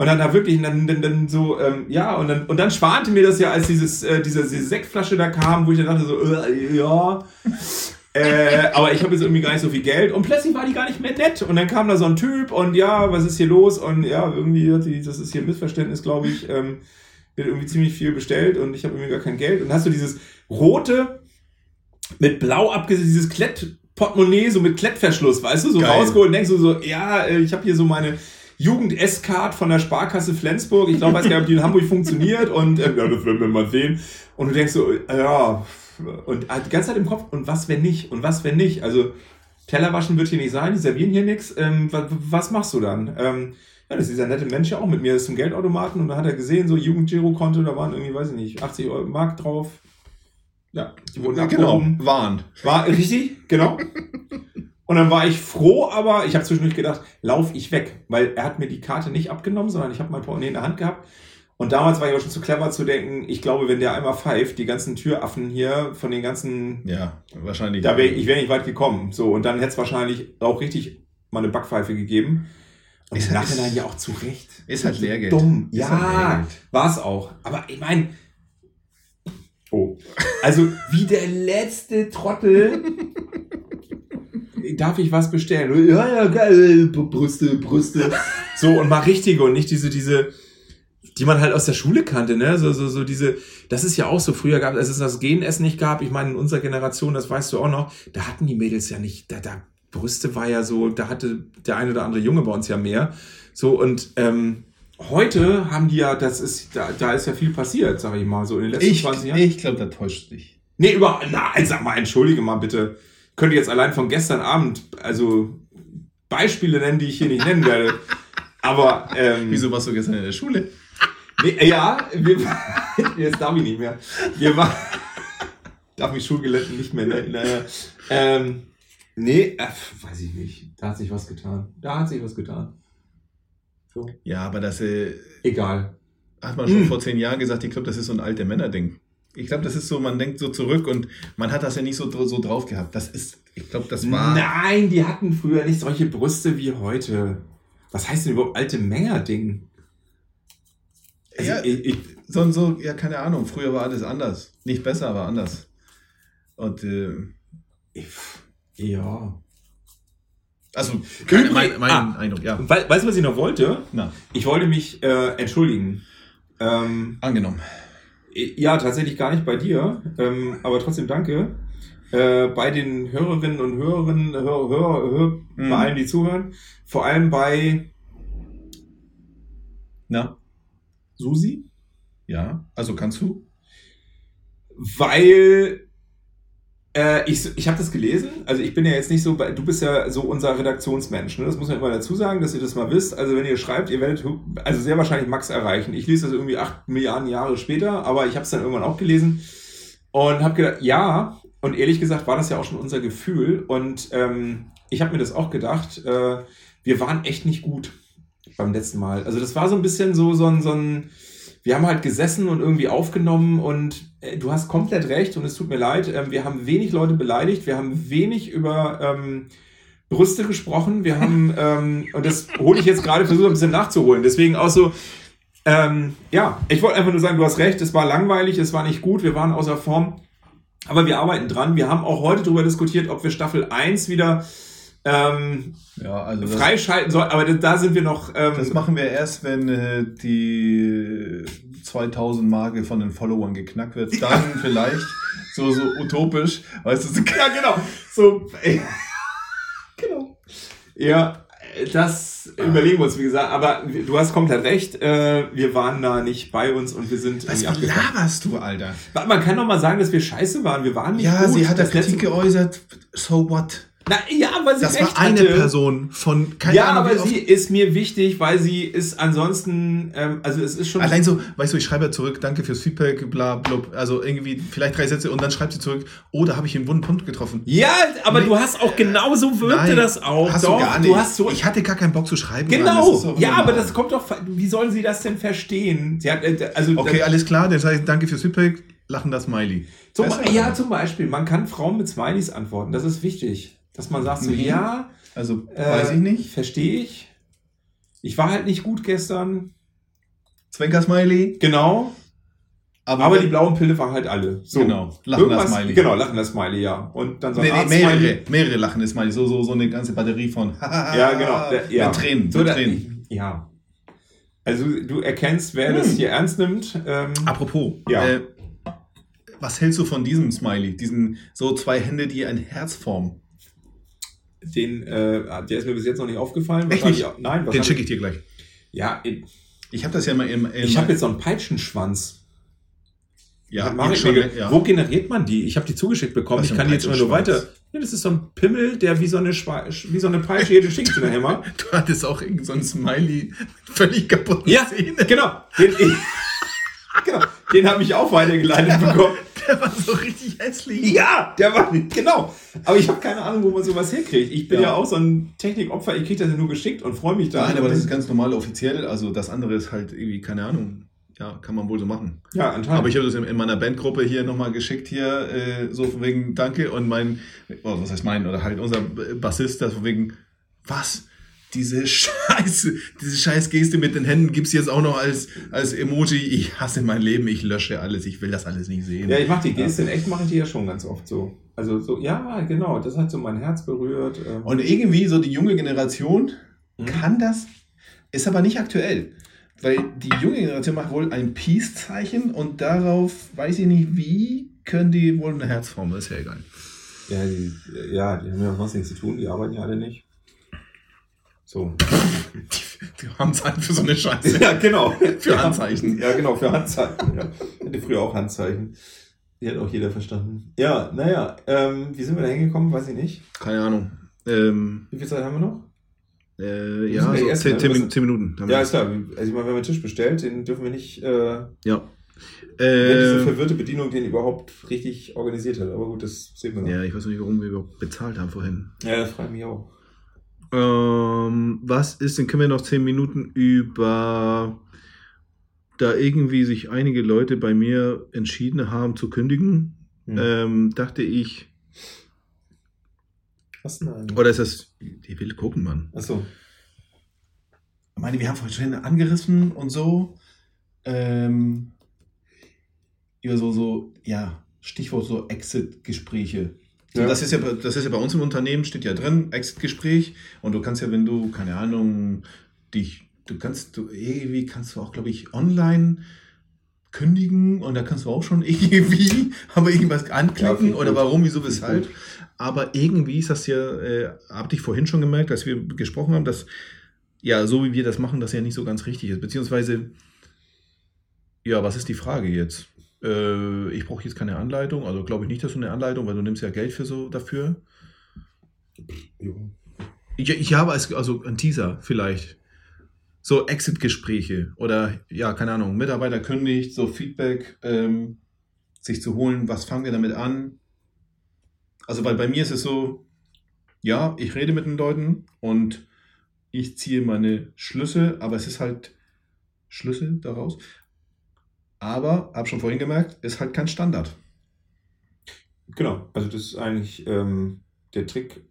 [SPEAKER 3] Und dann da wirklich, dann, dann, dann so, ähm, ja, und dann, und dann schwante mir das ja, als dieses, äh, diese, diese Sektflasche da kam, wo ich dann dachte so, äh, ja. Äh, aber ich habe jetzt irgendwie gar nicht so viel Geld und plötzlich war die gar nicht mehr nett und dann kam da so ein Typ und ja, was ist hier los und ja, irgendwie hat die, das ist hier ein Missverständnis, glaube ich, ähm, wird irgendwie ziemlich viel bestellt und ich habe irgendwie gar kein Geld und dann hast du dieses rote mit blau abgesetzt, dieses Klettportemonnaie so mit Klettverschluss, weißt du, so
[SPEAKER 2] Geil.
[SPEAKER 3] rausgeholt und denkst du so, ja, äh, ich habe hier so meine Jugend-S-Card von der Sparkasse Flensburg. Ich glaube, weiß gar nicht, ob die in Hamburg funktioniert und äh, ja, das werden wir mal sehen. Und du denkst so, ja, und die ganze Zeit im Kopf, und was, wenn nicht? Und was, wenn nicht? Also, Teller waschen wird hier nicht sein, die servieren hier nichts. Ähm, was, was machst du dann? Ähm, ja, das ist dieser nette Mensch ja auch mit mir, das ist zum Geldautomaten und da hat er gesehen, so Jugend-Giro-Konto, da waren irgendwie, weiß ich nicht, 80 Euro Mark drauf. Ja, die wurden
[SPEAKER 2] genau,
[SPEAKER 3] abgehoben.
[SPEAKER 2] warnt.
[SPEAKER 3] War richtig, genau. Und dann war ich froh, aber ich habe zwischendurch gedacht, lauf ich weg, weil er hat mir die Karte nicht abgenommen, sondern ich habe mein Portemonnaie in der Hand gehabt. Und damals war ich aber schon zu clever zu denken, ich glaube, wenn der einmal pfeift, die ganzen Türaffen hier von den ganzen,
[SPEAKER 2] Ja, wahrscheinlich.
[SPEAKER 3] da wäre ich wäre nicht weit gekommen. So und dann hätte es wahrscheinlich auch richtig mal eine Backpfeife gegeben. Und
[SPEAKER 2] Ist
[SPEAKER 3] im
[SPEAKER 2] halt-
[SPEAKER 3] Nachhinein ja auch zu Recht.
[SPEAKER 2] Ist halt Lehrgeld.
[SPEAKER 3] Dumm.
[SPEAKER 2] Ist halt
[SPEAKER 3] Ja,
[SPEAKER 2] Lehrgeld.
[SPEAKER 3] war es auch. Aber ich meine, oh, also wie der letzte Trottel. Darf ich was bestellen? Ja, ja, geil, Brüste, Brüste. So, und mal richtige und nicht diese, diese, die man halt aus der Schule kannte, ne? So, so, so diese, das ist ja auch so, früher gab als es das Genessen nicht gab, ich meine, in unserer Generation, das weißt du auch noch, da hatten die Mädels ja nicht, da, da, Brüste war ja so, da hatte der ein oder andere Junge bei uns ja mehr. So, und ähm, heute haben die ja, das ist, da, da ist ja viel passiert, sag ich mal, so in den letzten
[SPEAKER 2] Ich,
[SPEAKER 3] 20 Jahren.
[SPEAKER 2] ich glaube, da täuscht dich.
[SPEAKER 3] Nee, über, nein, sag mal, entschuldige mal bitte. Könnte jetzt allein von gestern Abend, also Beispiele nennen, die ich hier nicht nennen werde. Aber, ähm,
[SPEAKER 2] Wieso warst du gestern in der Schule?
[SPEAKER 3] Nee, äh, ja, wir, jetzt darf ich nicht mehr. Wir waren, darf mich Schulgelehrten nicht mehr nennen. Naja. Ähm, nee, äh, weiß ich nicht. Da hat sich was getan. Da hat sich was getan. So.
[SPEAKER 2] Ja, aber das äh,
[SPEAKER 3] Egal.
[SPEAKER 2] hat man schon
[SPEAKER 3] Hm.
[SPEAKER 2] vor zehn Jahren gesagt. Ich glaube, das ist so ein alte Männerding. Ich glaube, das ist so, man denkt so zurück und man hat das ja nicht so, so drauf gehabt. Das ist, ich glaube, das war.
[SPEAKER 3] Nein, die hatten früher nicht solche Brüste wie heute. Was heißt denn überhaupt alte Männer-Ding? Also,
[SPEAKER 2] Ja.
[SPEAKER 3] ich, ich,
[SPEAKER 2] So und so, ja, keine Ahnung. Früher war alles anders. Nicht besser, aber anders. Und, äh,
[SPEAKER 3] ich, ja.
[SPEAKER 2] also, keine, mein, mein
[SPEAKER 3] ah.
[SPEAKER 2] Eindruck, ja.
[SPEAKER 3] Weißt du, was ich noch wollte?
[SPEAKER 2] Na,
[SPEAKER 3] Ich wollte mich äh, entschuldigen. Ähm,
[SPEAKER 2] angenommen.
[SPEAKER 3] Ja, tatsächlich gar nicht bei dir, ähm, aber trotzdem danke. Äh, bei den Hörerinnen und Hörern, Hör, Hör, Hör,
[SPEAKER 2] Mhm.
[SPEAKER 3] bei allen, die zuhören, vor allem bei
[SPEAKER 2] Na,
[SPEAKER 3] Susi,
[SPEAKER 2] ja, also kannst du?
[SPEAKER 3] weil äh, ich, ich habe das gelesen. Also ich bin ja jetzt nicht so, du bist ja so unser Redaktionsmensch. Ne? Das muss man immer dazu sagen, dass ihr das mal wisst. Also wenn ihr schreibt, ihr werdet also sehr wahrscheinlich Max erreichen. Ich lese das irgendwie acht Milliarden Jahre später, aber ich habe es dann irgendwann auch gelesen und habe gedacht, ja. Und ehrlich gesagt war das ja auch schon unser Gefühl. Und ähm, ich habe mir das auch gedacht. Äh, wir waren echt nicht gut beim letzten Mal. Also das war so ein bisschen so so ein so ein wir haben halt gesessen und irgendwie aufgenommen und äh, du hast komplett recht und es tut mir leid. Ähm, wir haben wenig Leute beleidigt, wir haben wenig über ähm, Brüste gesprochen, wir haben, ähm, und das hole ich jetzt gerade, versuche ein bisschen nachzuholen. Deswegen auch so, ähm, ja, ich wollte einfach nur sagen, du hast recht, es war langweilig, es war nicht gut, wir waren außer Form, aber wir arbeiten dran. Wir haben auch heute darüber diskutiert, ob wir Staffel 1 wieder ähm,
[SPEAKER 2] Ja, also
[SPEAKER 3] freischalten sollen, aber da, sind wir noch. Ähm,
[SPEAKER 2] das machen wir erst, wenn äh, die 2000 Marke von den Followern geknackt wird. Dann vielleicht so, so utopisch, weißt du, so
[SPEAKER 3] Ja, genau. So, ey. genau. Ja, das überlegen wir uns, wie gesagt. Aber du hast komplett recht. Äh, wir waren da nicht bei uns und wir sind
[SPEAKER 2] Was laberst du, Alter?
[SPEAKER 3] Man kann doch mal sagen, dass wir scheiße waren. Wir waren nicht
[SPEAKER 2] Ja,
[SPEAKER 3] gut.
[SPEAKER 2] sie hat da
[SPEAKER 3] Das letzte-
[SPEAKER 2] Kritik geäußert. So what?
[SPEAKER 3] Na, ja, weil sie
[SPEAKER 2] Das
[SPEAKER 3] recht
[SPEAKER 2] war eine
[SPEAKER 3] hatte.
[SPEAKER 2] Person von keine
[SPEAKER 3] Ja,
[SPEAKER 2] Ahnung,
[SPEAKER 3] aber sie ist mir wichtig, weil sie ist ansonsten, ähm, also es ist schon.
[SPEAKER 2] Allein so, weißt du, ich schreibe ja zurück, danke fürs Feedback, bla, blub. Also irgendwie vielleicht drei Sätze und dann schreibt sie zurück, oh, da habe ich einen wunden Punkt getroffen.
[SPEAKER 3] ja, aber
[SPEAKER 2] Nee.
[SPEAKER 3] du hast auch genauso wirkte
[SPEAKER 2] Nein,
[SPEAKER 3] das auch.
[SPEAKER 2] Hast
[SPEAKER 3] Doch,
[SPEAKER 2] du gar nicht.
[SPEAKER 3] hast so.
[SPEAKER 2] ich hatte gar keinen Bock zu schreiben.
[SPEAKER 3] Genau.
[SPEAKER 2] so
[SPEAKER 3] ja, aber das kommt doch. Wie sollen sie das denn verstehen? Sie hat, äh, also
[SPEAKER 2] Okay, alles klar, das heißt, danke fürs Feedback, lachen das Smiley.
[SPEAKER 3] Zum,
[SPEAKER 2] du,
[SPEAKER 3] ja, zum Beispiel, man kann Frauen mit Smileys antworten. Das ist wichtig. Dass man sagt so,
[SPEAKER 2] Mhm.
[SPEAKER 3] ja,
[SPEAKER 2] Also,
[SPEAKER 3] äh,
[SPEAKER 2] weiß ich nicht.
[SPEAKER 3] Verstehe ich. Ich war halt nicht gut gestern.
[SPEAKER 2] Zwinker-Smiley.
[SPEAKER 3] Genau.
[SPEAKER 2] Aber,
[SPEAKER 3] Aber die blauen Pille waren halt alle. So.
[SPEAKER 2] Genau, lachender
[SPEAKER 3] Irgendwas-
[SPEAKER 2] Smiley.
[SPEAKER 3] Genau, lachender Smiley, ja. Und dann so
[SPEAKER 2] Nee, nee, mehrere, mehrere lachende Smiley. So, so, so eine ganze Batterie von.
[SPEAKER 3] Ja, genau. Der, ja.
[SPEAKER 2] Mit Tränen,
[SPEAKER 3] So,
[SPEAKER 2] mit
[SPEAKER 3] da-
[SPEAKER 2] Tränen.
[SPEAKER 3] Ja. Also du erkennst, wer das
[SPEAKER 2] Hm.
[SPEAKER 3] hier ernst nimmt. Ähm,
[SPEAKER 2] Apropos,
[SPEAKER 3] Ja.
[SPEAKER 2] äh, was hältst du von diesem Smiley? Diesen so zwei Hände, die ein Herz formen.
[SPEAKER 3] Den, äh, der ist mir bis jetzt noch nicht aufgefallen.
[SPEAKER 2] Echt nicht?
[SPEAKER 3] Nein,
[SPEAKER 2] Den
[SPEAKER 3] wahrscheinlich.
[SPEAKER 2] schicke ich dir gleich.
[SPEAKER 3] Ja,
[SPEAKER 2] Ich habe das ja mal im. im
[SPEAKER 3] ich habe jetzt so einen Peitschenschwanz.
[SPEAKER 2] ja,
[SPEAKER 3] Marek
[SPEAKER 2] jetzt schon,
[SPEAKER 3] mir
[SPEAKER 2] ja.
[SPEAKER 3] Wo generiert man die? Ich habe die zugeschickt bekommen.
[SPEAKER 2] Was
[SPEAKER 3] ich kann
[SPEAKER 2] ein
[SPEAKER 3] die jetzt immer nur weiter. Ja, das ist so ein Pimmel, der wie so eine, Schwa wie so eine Peitsche den ich dir nachher mal.
[SPEAKER 2] Du hattest auch irgend so einen Smiley völlig kaputten
[SPEAKER 3] Ja,
[SPEAKER 2] Zähnen.
[SPEAKER 3] genau. Den, genau, den habe ich auch weitergeleitet bekommen.
[SPEAKER 2] Der war so richtig hässlich.
[SPEAKER 3] Ja, der war, genau. Aber ich habe keine Ahnung, wo man sowas herkriegt. Ich bin ja,
[SPEAKER 2] Ja.
[SPEAKER 3] auch so ein Technikopfer. Ich kriege das ja nur geschickt und freue mich da.
[SPEAKER 2] Nein, aber das ist ganz normal offiziell. Also das andere ist halt irgendwie, keine Ahnung. Ja, kann man wohl so machen.
[SPEAKER 3] ja, anscheinend.
[SPEAKER 2] Aber ich habe das in, in meiner Bandgruppe hier nochmal geschickt hier, äh, so von wegen Danke und mein, oh, was heißt mein, oder halt unser Bassist, das von wegen, was? Diese Scheiße, diese scheiß Geste mit den Händen gibt's jetzt auch noch als, als Emoji. Ich hasse mein Leben, ich lösche alles, ich will das alles nicht sehen.
[SPEAKER 3] Ja, ich mache die Geste in echt, mache ich die ja schon ganz oft so. Also so, ja, genau, das hat so mein Herz berührt. ähm.
[SPEAKER 2] Und irgendwie so die junge Generation
[SPEAKER 3] Mhm.
[SPEAKER 2] kann das, ist aber nicht aktuell. Weil die junge Generation macht wohl ein Peace-Zeichen und darauf, weiß ich nicht wie, können die wohl eine Herzform, ist ja egal.
[SPEAKER 3] Ja, die, ja, die haben ja was nichts zu tun, die arbeiten ja alle nicht. So.
[SPEAKER 2] Die haben Zeit für so eine Scheiße.
[SPEAKER 3] Ja, genau.
[SPEAKER 2] Für Handzeichen.
[SPEAKER 3] Ja, genau, für Handzeichen. Ja. Ich hatte früher auch Handzeichen. Die hat auch jeder verstanden. Ja, naja, ähm, wie sind wir da hingekommen? Weiß ich nicht.
[SPEAKER 2] Keine Ahnung. Ähm,
[SPEAKER 3] Wie viel Zeit haben wir noch?
[SPEAKER 2] äh, ja, so zehn,
[SPEAKER 3] mal-
[SPEAKER 2] zehn,
[SPEAKER 3] was-
[SPEAKER 2] Min- zehn Minuten.
[SPEAKER 3] Ja, ist klar. Also ich meine, wenn einen Tisch bestellt, den dürfen wir nicht, äh,
[SPEAKER 2] ja.
[SPEAKER 3] wenn diese
[SPEAKER 2] Äh,
[SPEAKER 3] verwirrte Bedienung den überhaupt richtig organisiert hat. Aber gut, das sehen wir noch.
[SPEAKER 2] ja, ich weiß nicht, warum wir überhaupt bezahlt haben vorhin.
[SPEAKER 3] ja das freut mich auch.
[SPEAKER 2] Ähm, was ist, denn können wir noch zehn Minuten über da irgendwie sich einige Leute bei mir entschieden haben zu kündigen,
[SPEAKER 3] Hm.
[SPEAKER 2] ähm, dachte ich,
[SPEAKER 3] Was denn eigentlich?
[SPEAKER 2] oder ist das, die will gucken, Mann.
[SPEAKER 3] Achso.
[SPEAKER 2] Ich meine, wir haben vorhin schon angerissen und so, ähm, über so, so, ja, Stichwort so Exit-Gespräche.
[SPEAKER 3] Ja.
[SPEAKER 2] das, ist ja, bei- das ist ja bei uns im Unternehmen, steht ja drin, Exit-Gespräch. Und du kannst ja, wenn du, keine Ahnung, dich, du kannst, du, irgendwie kannst du auch, glaube ich, online, kündigen und da kannst du auch schon irgendwie aber irgendwas
[SPEAKER 3] Ja,
[SPEAKER 2] anklicken
[SPEAKER 3] ich
[SPEAKER 2] oder warum, wieso, weshalb. Aber irgendwie ist das ja, äh, hab ich vorhin schon gemerkt, dass wir gesprochen haben, dass ja, so wie wir das machen, das ja nicht so ganz richtig ist. Beziehungsweise, ja, was ist die Frage jetzt? Äh, ich brauche jetzt keine Anleitung, also glaube ich nicht, dass du eine Anleitung, weil du nimmst ja Geld für so dafür.
[SPEAKER 3] Jo.
[SPEAKER 2] Ich, ich habe als, also ein Teaser vielleicht. So Exit-Gespräche oder ja, keine Ahnung, Mitarbeiter kündigt, so Feedback ähm, sich zu holen, was fangen wir damit an? Also, weil bei mir ist es so, ja, ich rede mit den Leuten und ich ziehe meine Schlüsse, aber es ist halt Schlüsse daraus. Aber, habe schon vorhin gemerkt, ist halt kein Standard.
[SPEAKER 3] Genau, also das ist eigentlich ähm, der Trick,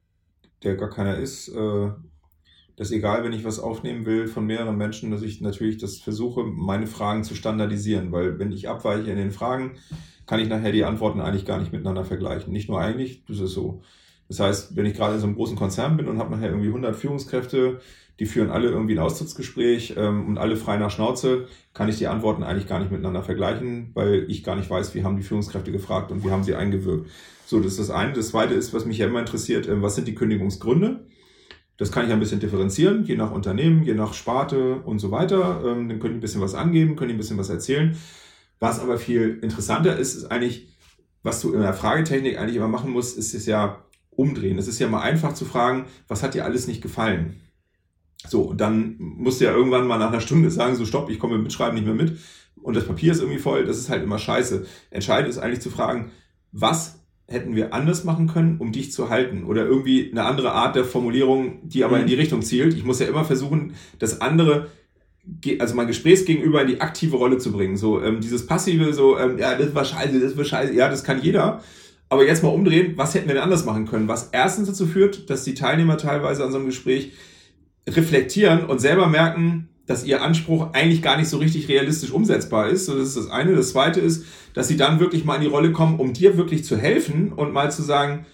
[SPEAKER 3] der gar keiner ist. Äh, dass egal, wenn ich was aufnehmen will von mehreren Menschen, dass ich natürlich das versuche, meine Fragen zu standardisieren, weil wenn ich abweiche in den Fragen, kann ich nachher die Antworten eigentlich gar nicht miteinander vergleichen. Nicht nur eigentlich, das ist so. Das heißt, wenn ich gerade in so einem großen Konzern bin und habe nachher irgendwie 100 Führungskräfte, die führen alle irgendwie ein Austrittsgespräch ähm, und alle frei nach Schnauze, kann ich die Antworten eigentlich gar nicht miteinander vergleichen, weil ich gar nicht weiß, wie haben die Führungskräfte gefragt und wie haben sie eingewirkt. So, das ist das eine. Das zweite ist, was mich ja immer interessiert, ähm, was sind die Kündigungsgründe? Das kann ich ein bisschen differenzieren, je nach Unternehmen, je nach Sparte und so weiter. Ähm, dann können die ein bisschen was angeben, können die ein bisschen was erzählen. Was aber viel interessanter ist, ist eigentlich, was du in der Fragetechnik eigentlich immer machen musst, ist es ja umdrehen. Es ist ja mal einfach zu fragen, was hat dir alles nicht gefallen? So, und dann musst du ja irgendwann mal nach einer Stunde sagen, so stopp, ich komme mit Mitschreiben nicht mehr mit und das Papier ist irgendwie voll, das ist halt immer scheiße. Entscheidend ist eigentlich zu fragen, was hätten wir anders machen können, um dich zu halten? Oder irgendwie eine andere Art der Formulierung, die aber
[SPEAKER 2] Mhm.
[SPEAKER 3] in die Richtung zielt. Ich muss ja immer versuchen, das andere, also mein Gesprächsgegenüber in die aktive Rolle zu bringen. So ähm, dieses passive, so, ähm, ja, das war scheiße, das war scheiße, ja, das kann jeder. Aber jetzt mal umdrehen, was hätten wir denn anders machen können? Was erstens dazu führt, dass die Teilnehmer teilweise an so einem Gespräch reflektieren und selber merken, dass ihr Anspruch eigentlich gar nicht so richtig realistisch umsetzbar ist. So, das ist das eine. Das zweite ist, dass sie dann wirklich mal in die Rolle kommen, um dir wirklich zu helfen und mal zu sagen,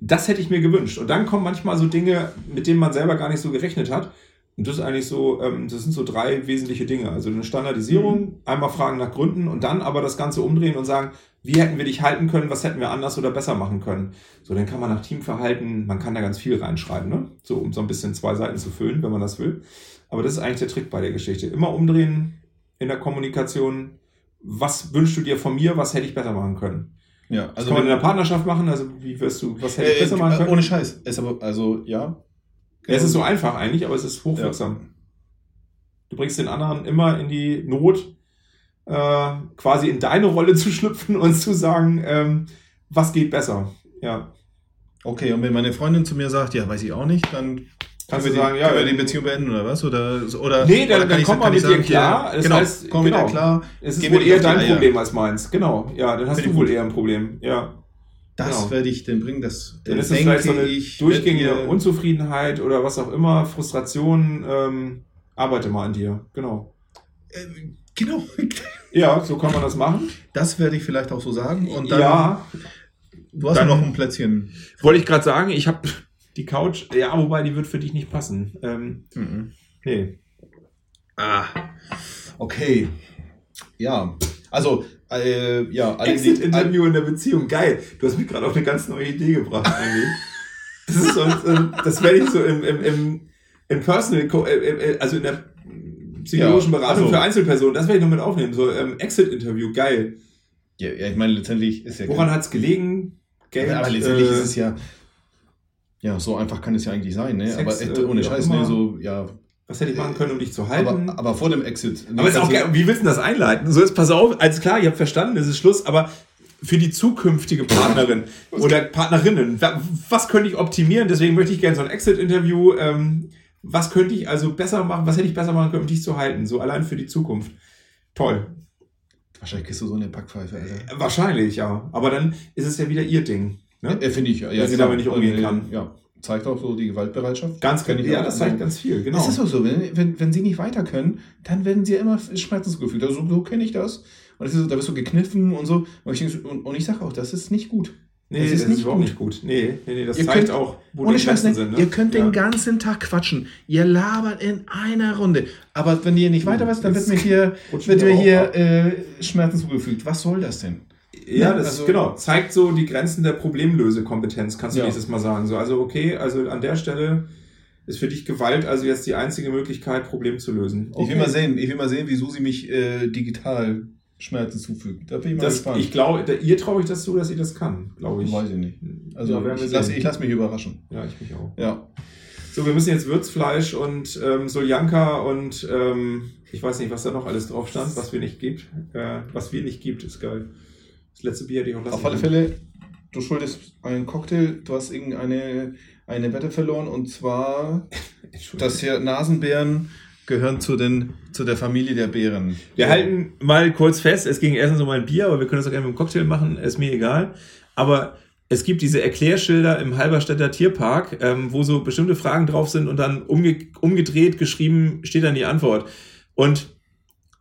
[SPEAKER 3] das hätte ich mir gewünscht. Und dann kommen manchmal so Dinge, mit denen man selber gar nicht so gerechnet hat. Und das ist eigentlich so, ähm, das sind so drei wesentliche Dinge. Also eine Standardisierung, einmal fragen nach Gründen und dann aber das Ganze umdrehen und sagen, wie hätten wir dich halten können, was hätten wir anders oder besser machen können. So, dann kann man nach Teamverhalten, man kann da ganz viel reinschreiben, ne? So, um so ein bisschen zwei Seiten zu füllen, wenn man das will. Aber das ist eigentlich der Trick bei der Geschichte. Immer umdrehen in der Kommunikation. Was wünschst du dir von mir? Was hätte ich besser machen können?
[SPEAKER 2] Ja,
[SPEAKER 3] Also kann man in der Partnerschaft machen. Also wie wirst du? Was hätte ich
[SPEAKER 2] äh,
[SPEAKER 3] besser machen können?
[SPEAKER 2] ohne Scheiß. Ist aber, also, ja.
[SPEAKER 3] Ja, es ist so einfach eigentlich, aber es ist hochwirksam. Du bringst den anderen immer in die Not, äh, quasi in deine Rolle zu schlüpfen und zu sagen, ähm, was geht besser. Ja.
[SPEAKER 2] Okay, und wenn meine Freundin zu mir sagt, ja, weiß ich auch nicht, dann
[SPEAKER 3] Kannst
[SPEAKER 2] können
[SPEAKER 3] du
[SPEAKER 2] wir
[SPEAKER 3] sagen,
[SPEAKER 2] die,
[SPEAKER 3] ja,
[SPEAKER 2] können wir die Beziehung beenden oder was? Oder, oder,
[SPEAKER 3] Nee, dann-
[SPEAKER 2] oder
[SPEAKER 3] dann
[SPEAKER 2] ich-
[SPEAKER 3] komm mal
[SPEAKER 2] kann ich
[SPEAKER 3] mit dir
[SPEAKER 2] sagen,
[SPEAKER 3] klar.
[SPEAKER 2] Ja,
[SPEAKER 3] Das
[SPEAKER 2] genau,
[SPEAKER 3] heißt,
[SPEAKER 2] komm
[SPEAKER 3] genau.
[SPEAKER 2] dir klar.
[SPEAKER 3] Es ist wohl eher dein
[SPEAKER 2] Eier.
[SPEAKER 3] Problem als meins. Genau. Ja, dann hast
[SPEAKER 2] Finde
[SPEAKER 3] du wohl
[SPEAKER 2] gut.
[SPEAKER 3] eher ein Problem. Ja.
[SPEAKER 2] Das
[SPEAKER 3] Genau.
[SPEAKER 2] werde ich denn bringen, das
[SPEAKER 3] Dann ist es vielleicht so eine
[SPEAKER 2] ich,
[SPEAKER 3] durchgängige Unzufriedenheit oder was auch immer, Frustration. Ähm, arbeite mal an dir. Genau.
[SPEAKER 2] Äh, genau,
[SPEAKER 3] Ja, so kann man das machen.
[SPEAKER 2] das werde ich vielleicht auch so sagen. Und dann,
[SPEAKER 3] ja,
[SPEAKER 2] du hast
[SPEAKER 3] dann-
[SPEAKER 2] noch ein Plätzchen.
[SPEAKER 3] wollte ich gerade sagen, ich habe die Couch, ja, wobei die wird für dich nicht passen. Ähm,
[SPEAKER 2] Mhm.
[SPEAKER 3] nee.
[SPEAKER 2] Ah, okay. Ja, also, äh, ja, alle,
[SPEAKER 3] Exit-Interview in der Beziehung, geil. Du hast mich gerade auf eine ganz neue Idee gebracht, eigentlich. Das ist das werde ich so im, im, im, im Personal, Co- äh, äh, also in der psychologischen
[SPEAKER 2] Ja,
[SPEAKER 3] Beratung
[SPEAKER 2] also-
[SPEAKER 3] für Einzelpersonen, das werde ich noch mit aufnehmen. So ähm, Exit-Interview, geil.
[SPEAKER 2] ja, ja, ich meine, letztendlich ist ja
[SPEAKER 3] Woran hat es gelegen? Geld,
[SPEAKER 2] aber letztendlich
[SPEAKER 3] äh,
[SPEAKER 2] ist es ja, ja, so einfach kann es ja eigentlich sein, ne?
[SPEAKER 3] Sex,
[SPEAKER 2] aber echt,
[SPEAKER 3] äh,
[SPEAKER 2] ohne Scheiß, ne? So, ja.
[SPEAKER 3] Was hätte ich machen können, um dich zu halten?
[SPEAKER 2] Aber, aber vor dem Exit. ne,
[SPEAKER 3] Aber ist auch geil. Wie willst du das einleiten? So ist, pass auf, alles klar, ihr habt verstanden, es ist Schluss, aber für die zukünftige Partnerin oder Partnerinnen, wa- was könnte ich optimieren? Deswegen möchte ich gerne so ein Exit-Interview. Ähm, was könnte ich also besser machen? Was hätte ich besser machen können, um dich zu halten? So allein für die Zukunft. Toll.
[SPEAKER 2] Wahrscheinlich kriegst du so eine Packpfeife, Alter.
[SPEAKER 3] Äh, Wahrscheinlich, ja. Aber dann ist es ja wieder ihr Ding. Ne?
[SPEAKER 2] Ja, finde ich, ja.
[SPEAKER 3] Wenn sie damit nicht umgehen
[SPEAKER 2] Äh,
[SPEAKER 3] kann.
[SPEAKER 2] Ja, zeigt auch so die Gewaltbereitschaft.
[SPEAKER 3] Ganz genau.
[SPEAKER 2] ich
[SPEAKER 3] Ja,
[SPEAKER 2] auch.
[SPEAKER 3] das zeigt ganz viel, genau.
[SPEAKER 2] Es ist auch so, wenn, wenn, wenn sie nicht weiter können, dann werden sie ja immer Schmerzensgefühl. Also, so kenne ich das. Und das ist, so- da wirst du gekniffen und so. Und ich, und, und ich sage auch, das ist nicht gut.
[SPEAKER 3] Nee,
[SPEAKER 2] Das
[SPEAKER 3] das
[SPEAKER 2] ist
[SPEAKER 3] ist,
[SPEAKER 2] nicht
[SPEAKER 3] überhaupt
[SPEAKER 2] gut.
[SPEAKER 3] nicht gut. Nee, nee, nee das
[SPEAKER 2] Ihr
[SPEAKER 3] zeigt
[SPEAKER 2] könnt-
[SPEAKER 3] auch, wo
[SPEAKER 2] Ohne
[SPEAKER 3] die
[SPEAKER 2] Scheiß, ne?
[SPEAKER 3] sind. Ne?
[SPEAKER 2] ihr könnt
[SPEAKER 3] ja.
[SPEAKER 2] den ganzen Tag quatschen. Ihr labert in einer Runde. Aber wenn ihr nicht weiter wisst, dann wird mir hier, wird
[SPEAKER 3] wir
[SPEAKER 2] mir hier äh, Schmerzen zugefügt. Was soll das denn?
[SPEAKER 3] Ja,
[SPEAKER 2] Ne?
[SPEAKER 3] das
[SPEAKER 2] Also-
[SPEAKER 3] genau. Zeigt so die Grenzen der Problemlösekompetenz, kannst du
[SPEAKER 2] Ja.
[SPEAKER 3] nächstes Mal sagen. So, also okay, also an der Stelle ist für dich Gewalt also jetzt die einzige Möglichkeit, Problem zu lösen.
[SPEAKER 2] Ich will mal sehen, ich will mal sehen, wie Susi mich äh, digital Schmerzen zufügt. Da bin ich mal
[SPEAKER 3] Das,
[SPEAKER 2] gespannt.
[SPEAKER 3] ich glaube, da- ihr traue ich das zu, dass sie das kann, glaube ich.
[SPEAKER 2] Weiß ich nicht. Also
[SPEAKER 3] Ja,
[SPEAKER 2] ich lasse lass mich überraschen.
[SPEAKER 3] Ja, ich mich auch.
[SPEAKER 2] Ja.
[SPEAKER 3] So, wir müssen jetzt Würzfleisch und ähm, Soljanka und ähm, ich weiß nicht, was da noch alles drauf stand, was wir nicht gibt. Äh, was wir nicht gibt, ist geil. Das letzte Bier hätte ich auch lassen
[SPEAKER 2] Auf alle. Fälle, du schuldest einen Cocktail, du hast irgendeine eine Wette verloren und zwar, dass hier Nasenbären gehören zu, den, zu der Familie der Bären.
[SPEAKER 3] Wir halten mal kurz fest, es ging erstens um ein Bier, aber wir können das auch gerne mit dem Cocktail machen, ist mir egal. Aber es gibt diese Erklärschilder im Halberstädter Tierpark, ähm, wo so bestimmte Fragen drauf sind und dann umge umgedreht geschrieben steht dann die Antwort. Und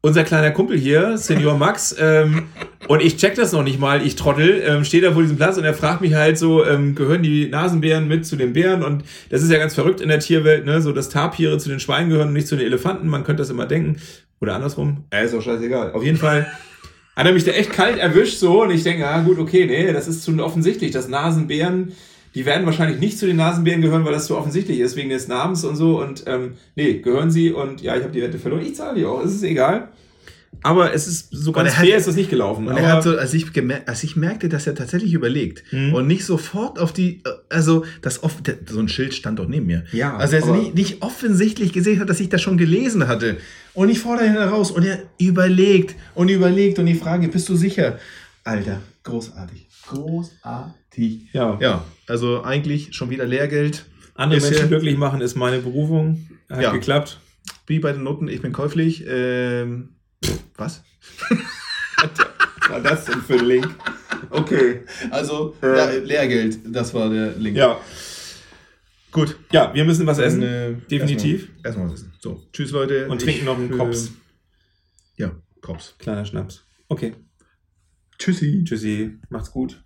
[SPEAKER 3] unser kleiner Kumpel hier, Senior Max, ähm, und ich check das noch nicht mal, ich Trottel, ähm, steht da vor diesem Platz und er fragt mich halt so, ähm, gehören die Nasenbären mit zu den Bären? Und das ist ja ganz verrückt in der Tierwelt, ne? So, dass Tapire zu den Schweinen gehören und nicht zu den Elefanten. Man könnte das immer denken. Oder andersrum. Äh, ist auch scheißegal. Auf jeden Fall hat er mich da echt kalt erwischt so und ich denke, ah gut, okay, nee, das ist zu offensichtlich, dass Nasenbären, die werden wahrscheinlich nicht zu den Nasenbären gehören, weil das so offensichtlich ist, wegen des Namens und so und ähm, nee, gehören sie und ja, ich habe die Wette verloren, ich zahle die auch, es ist egal. Aber es ist so
[SPEAKER 2] Und
[SPEAKER 3] ganz
[SPEAKER 2] hat-
[SPEAKER 3] fair ist das nicht gelaufen.
[SPEAKER 2] Und
[SPEAKER 3] aber,
[SPEAKER 2] er hat so, als ich, gemer- als ich merkte, dass er tatsächlich überlegt
[SPEAKER 3] Mhm.
[SPEAKER 2] und nicht sofort auf die, also das off, der, so ein Schild stand doch neben mir.
[SPEAKER 3] Ja,
[SPEAKER 2] also er nicht, nicht offensichtlich gesehen hat, dass ich das schon gelesen hatte. Und ich fordere ihn heraus und er überlegt und überlegt und ich frage, bist du sicher? Alter, großartig. Großartig.
[SPEAKER 3] Ja.
[SPEAKER 2] Ja, also eigentlich schon wieder Lehrgeld.
[SPEAKER 3] andere
[SPEAKER 2] Ist
[SPEAKER 3] Menschen
[SPEAKER 2] ja-
[SPEAKER 3] glücklich machen ist meine Berufung. Hat
[SPEAKER 2] Ja.
[SPEAKER 3] geklappt.
[SPEAKER 2] Wie bei den Noten, ich bin käuflich. Ähm, was?
[SPEAKER 3] Was war das denn für ein Link? Okay.
[SPEAKER 2] Also,
[SPEAKER 3] Äh.
[SPEAKER 2] ja, Lehrgeld, das war der Link.
[SPEAKER 3] Ja.
[SPEAKER 2] Gut.
[SPEAKER 3] Ja, wir müssen was essen.
[SPEAKER 2] Dann, äh,
[SPEAKER 3] Definitiv.
[SPEAKER 2] Erstmal, erstmal was essen. So, tschüss Leute.
[SPEAKER 3] Und
[SPEAKER 2] Ich,
[SPEAKER 3] trinken noch einen
[SPEAKER 2] äh,
[SPEAKER 3] Kops.
[SPEAKER 2] Ja, Kops.
[SPEAKER 3] Kleiner Schnaps. Okay.
[SPEAKER 2] Tschüssi.
[SPEAKER 3] Tschüssi. Macht's gut.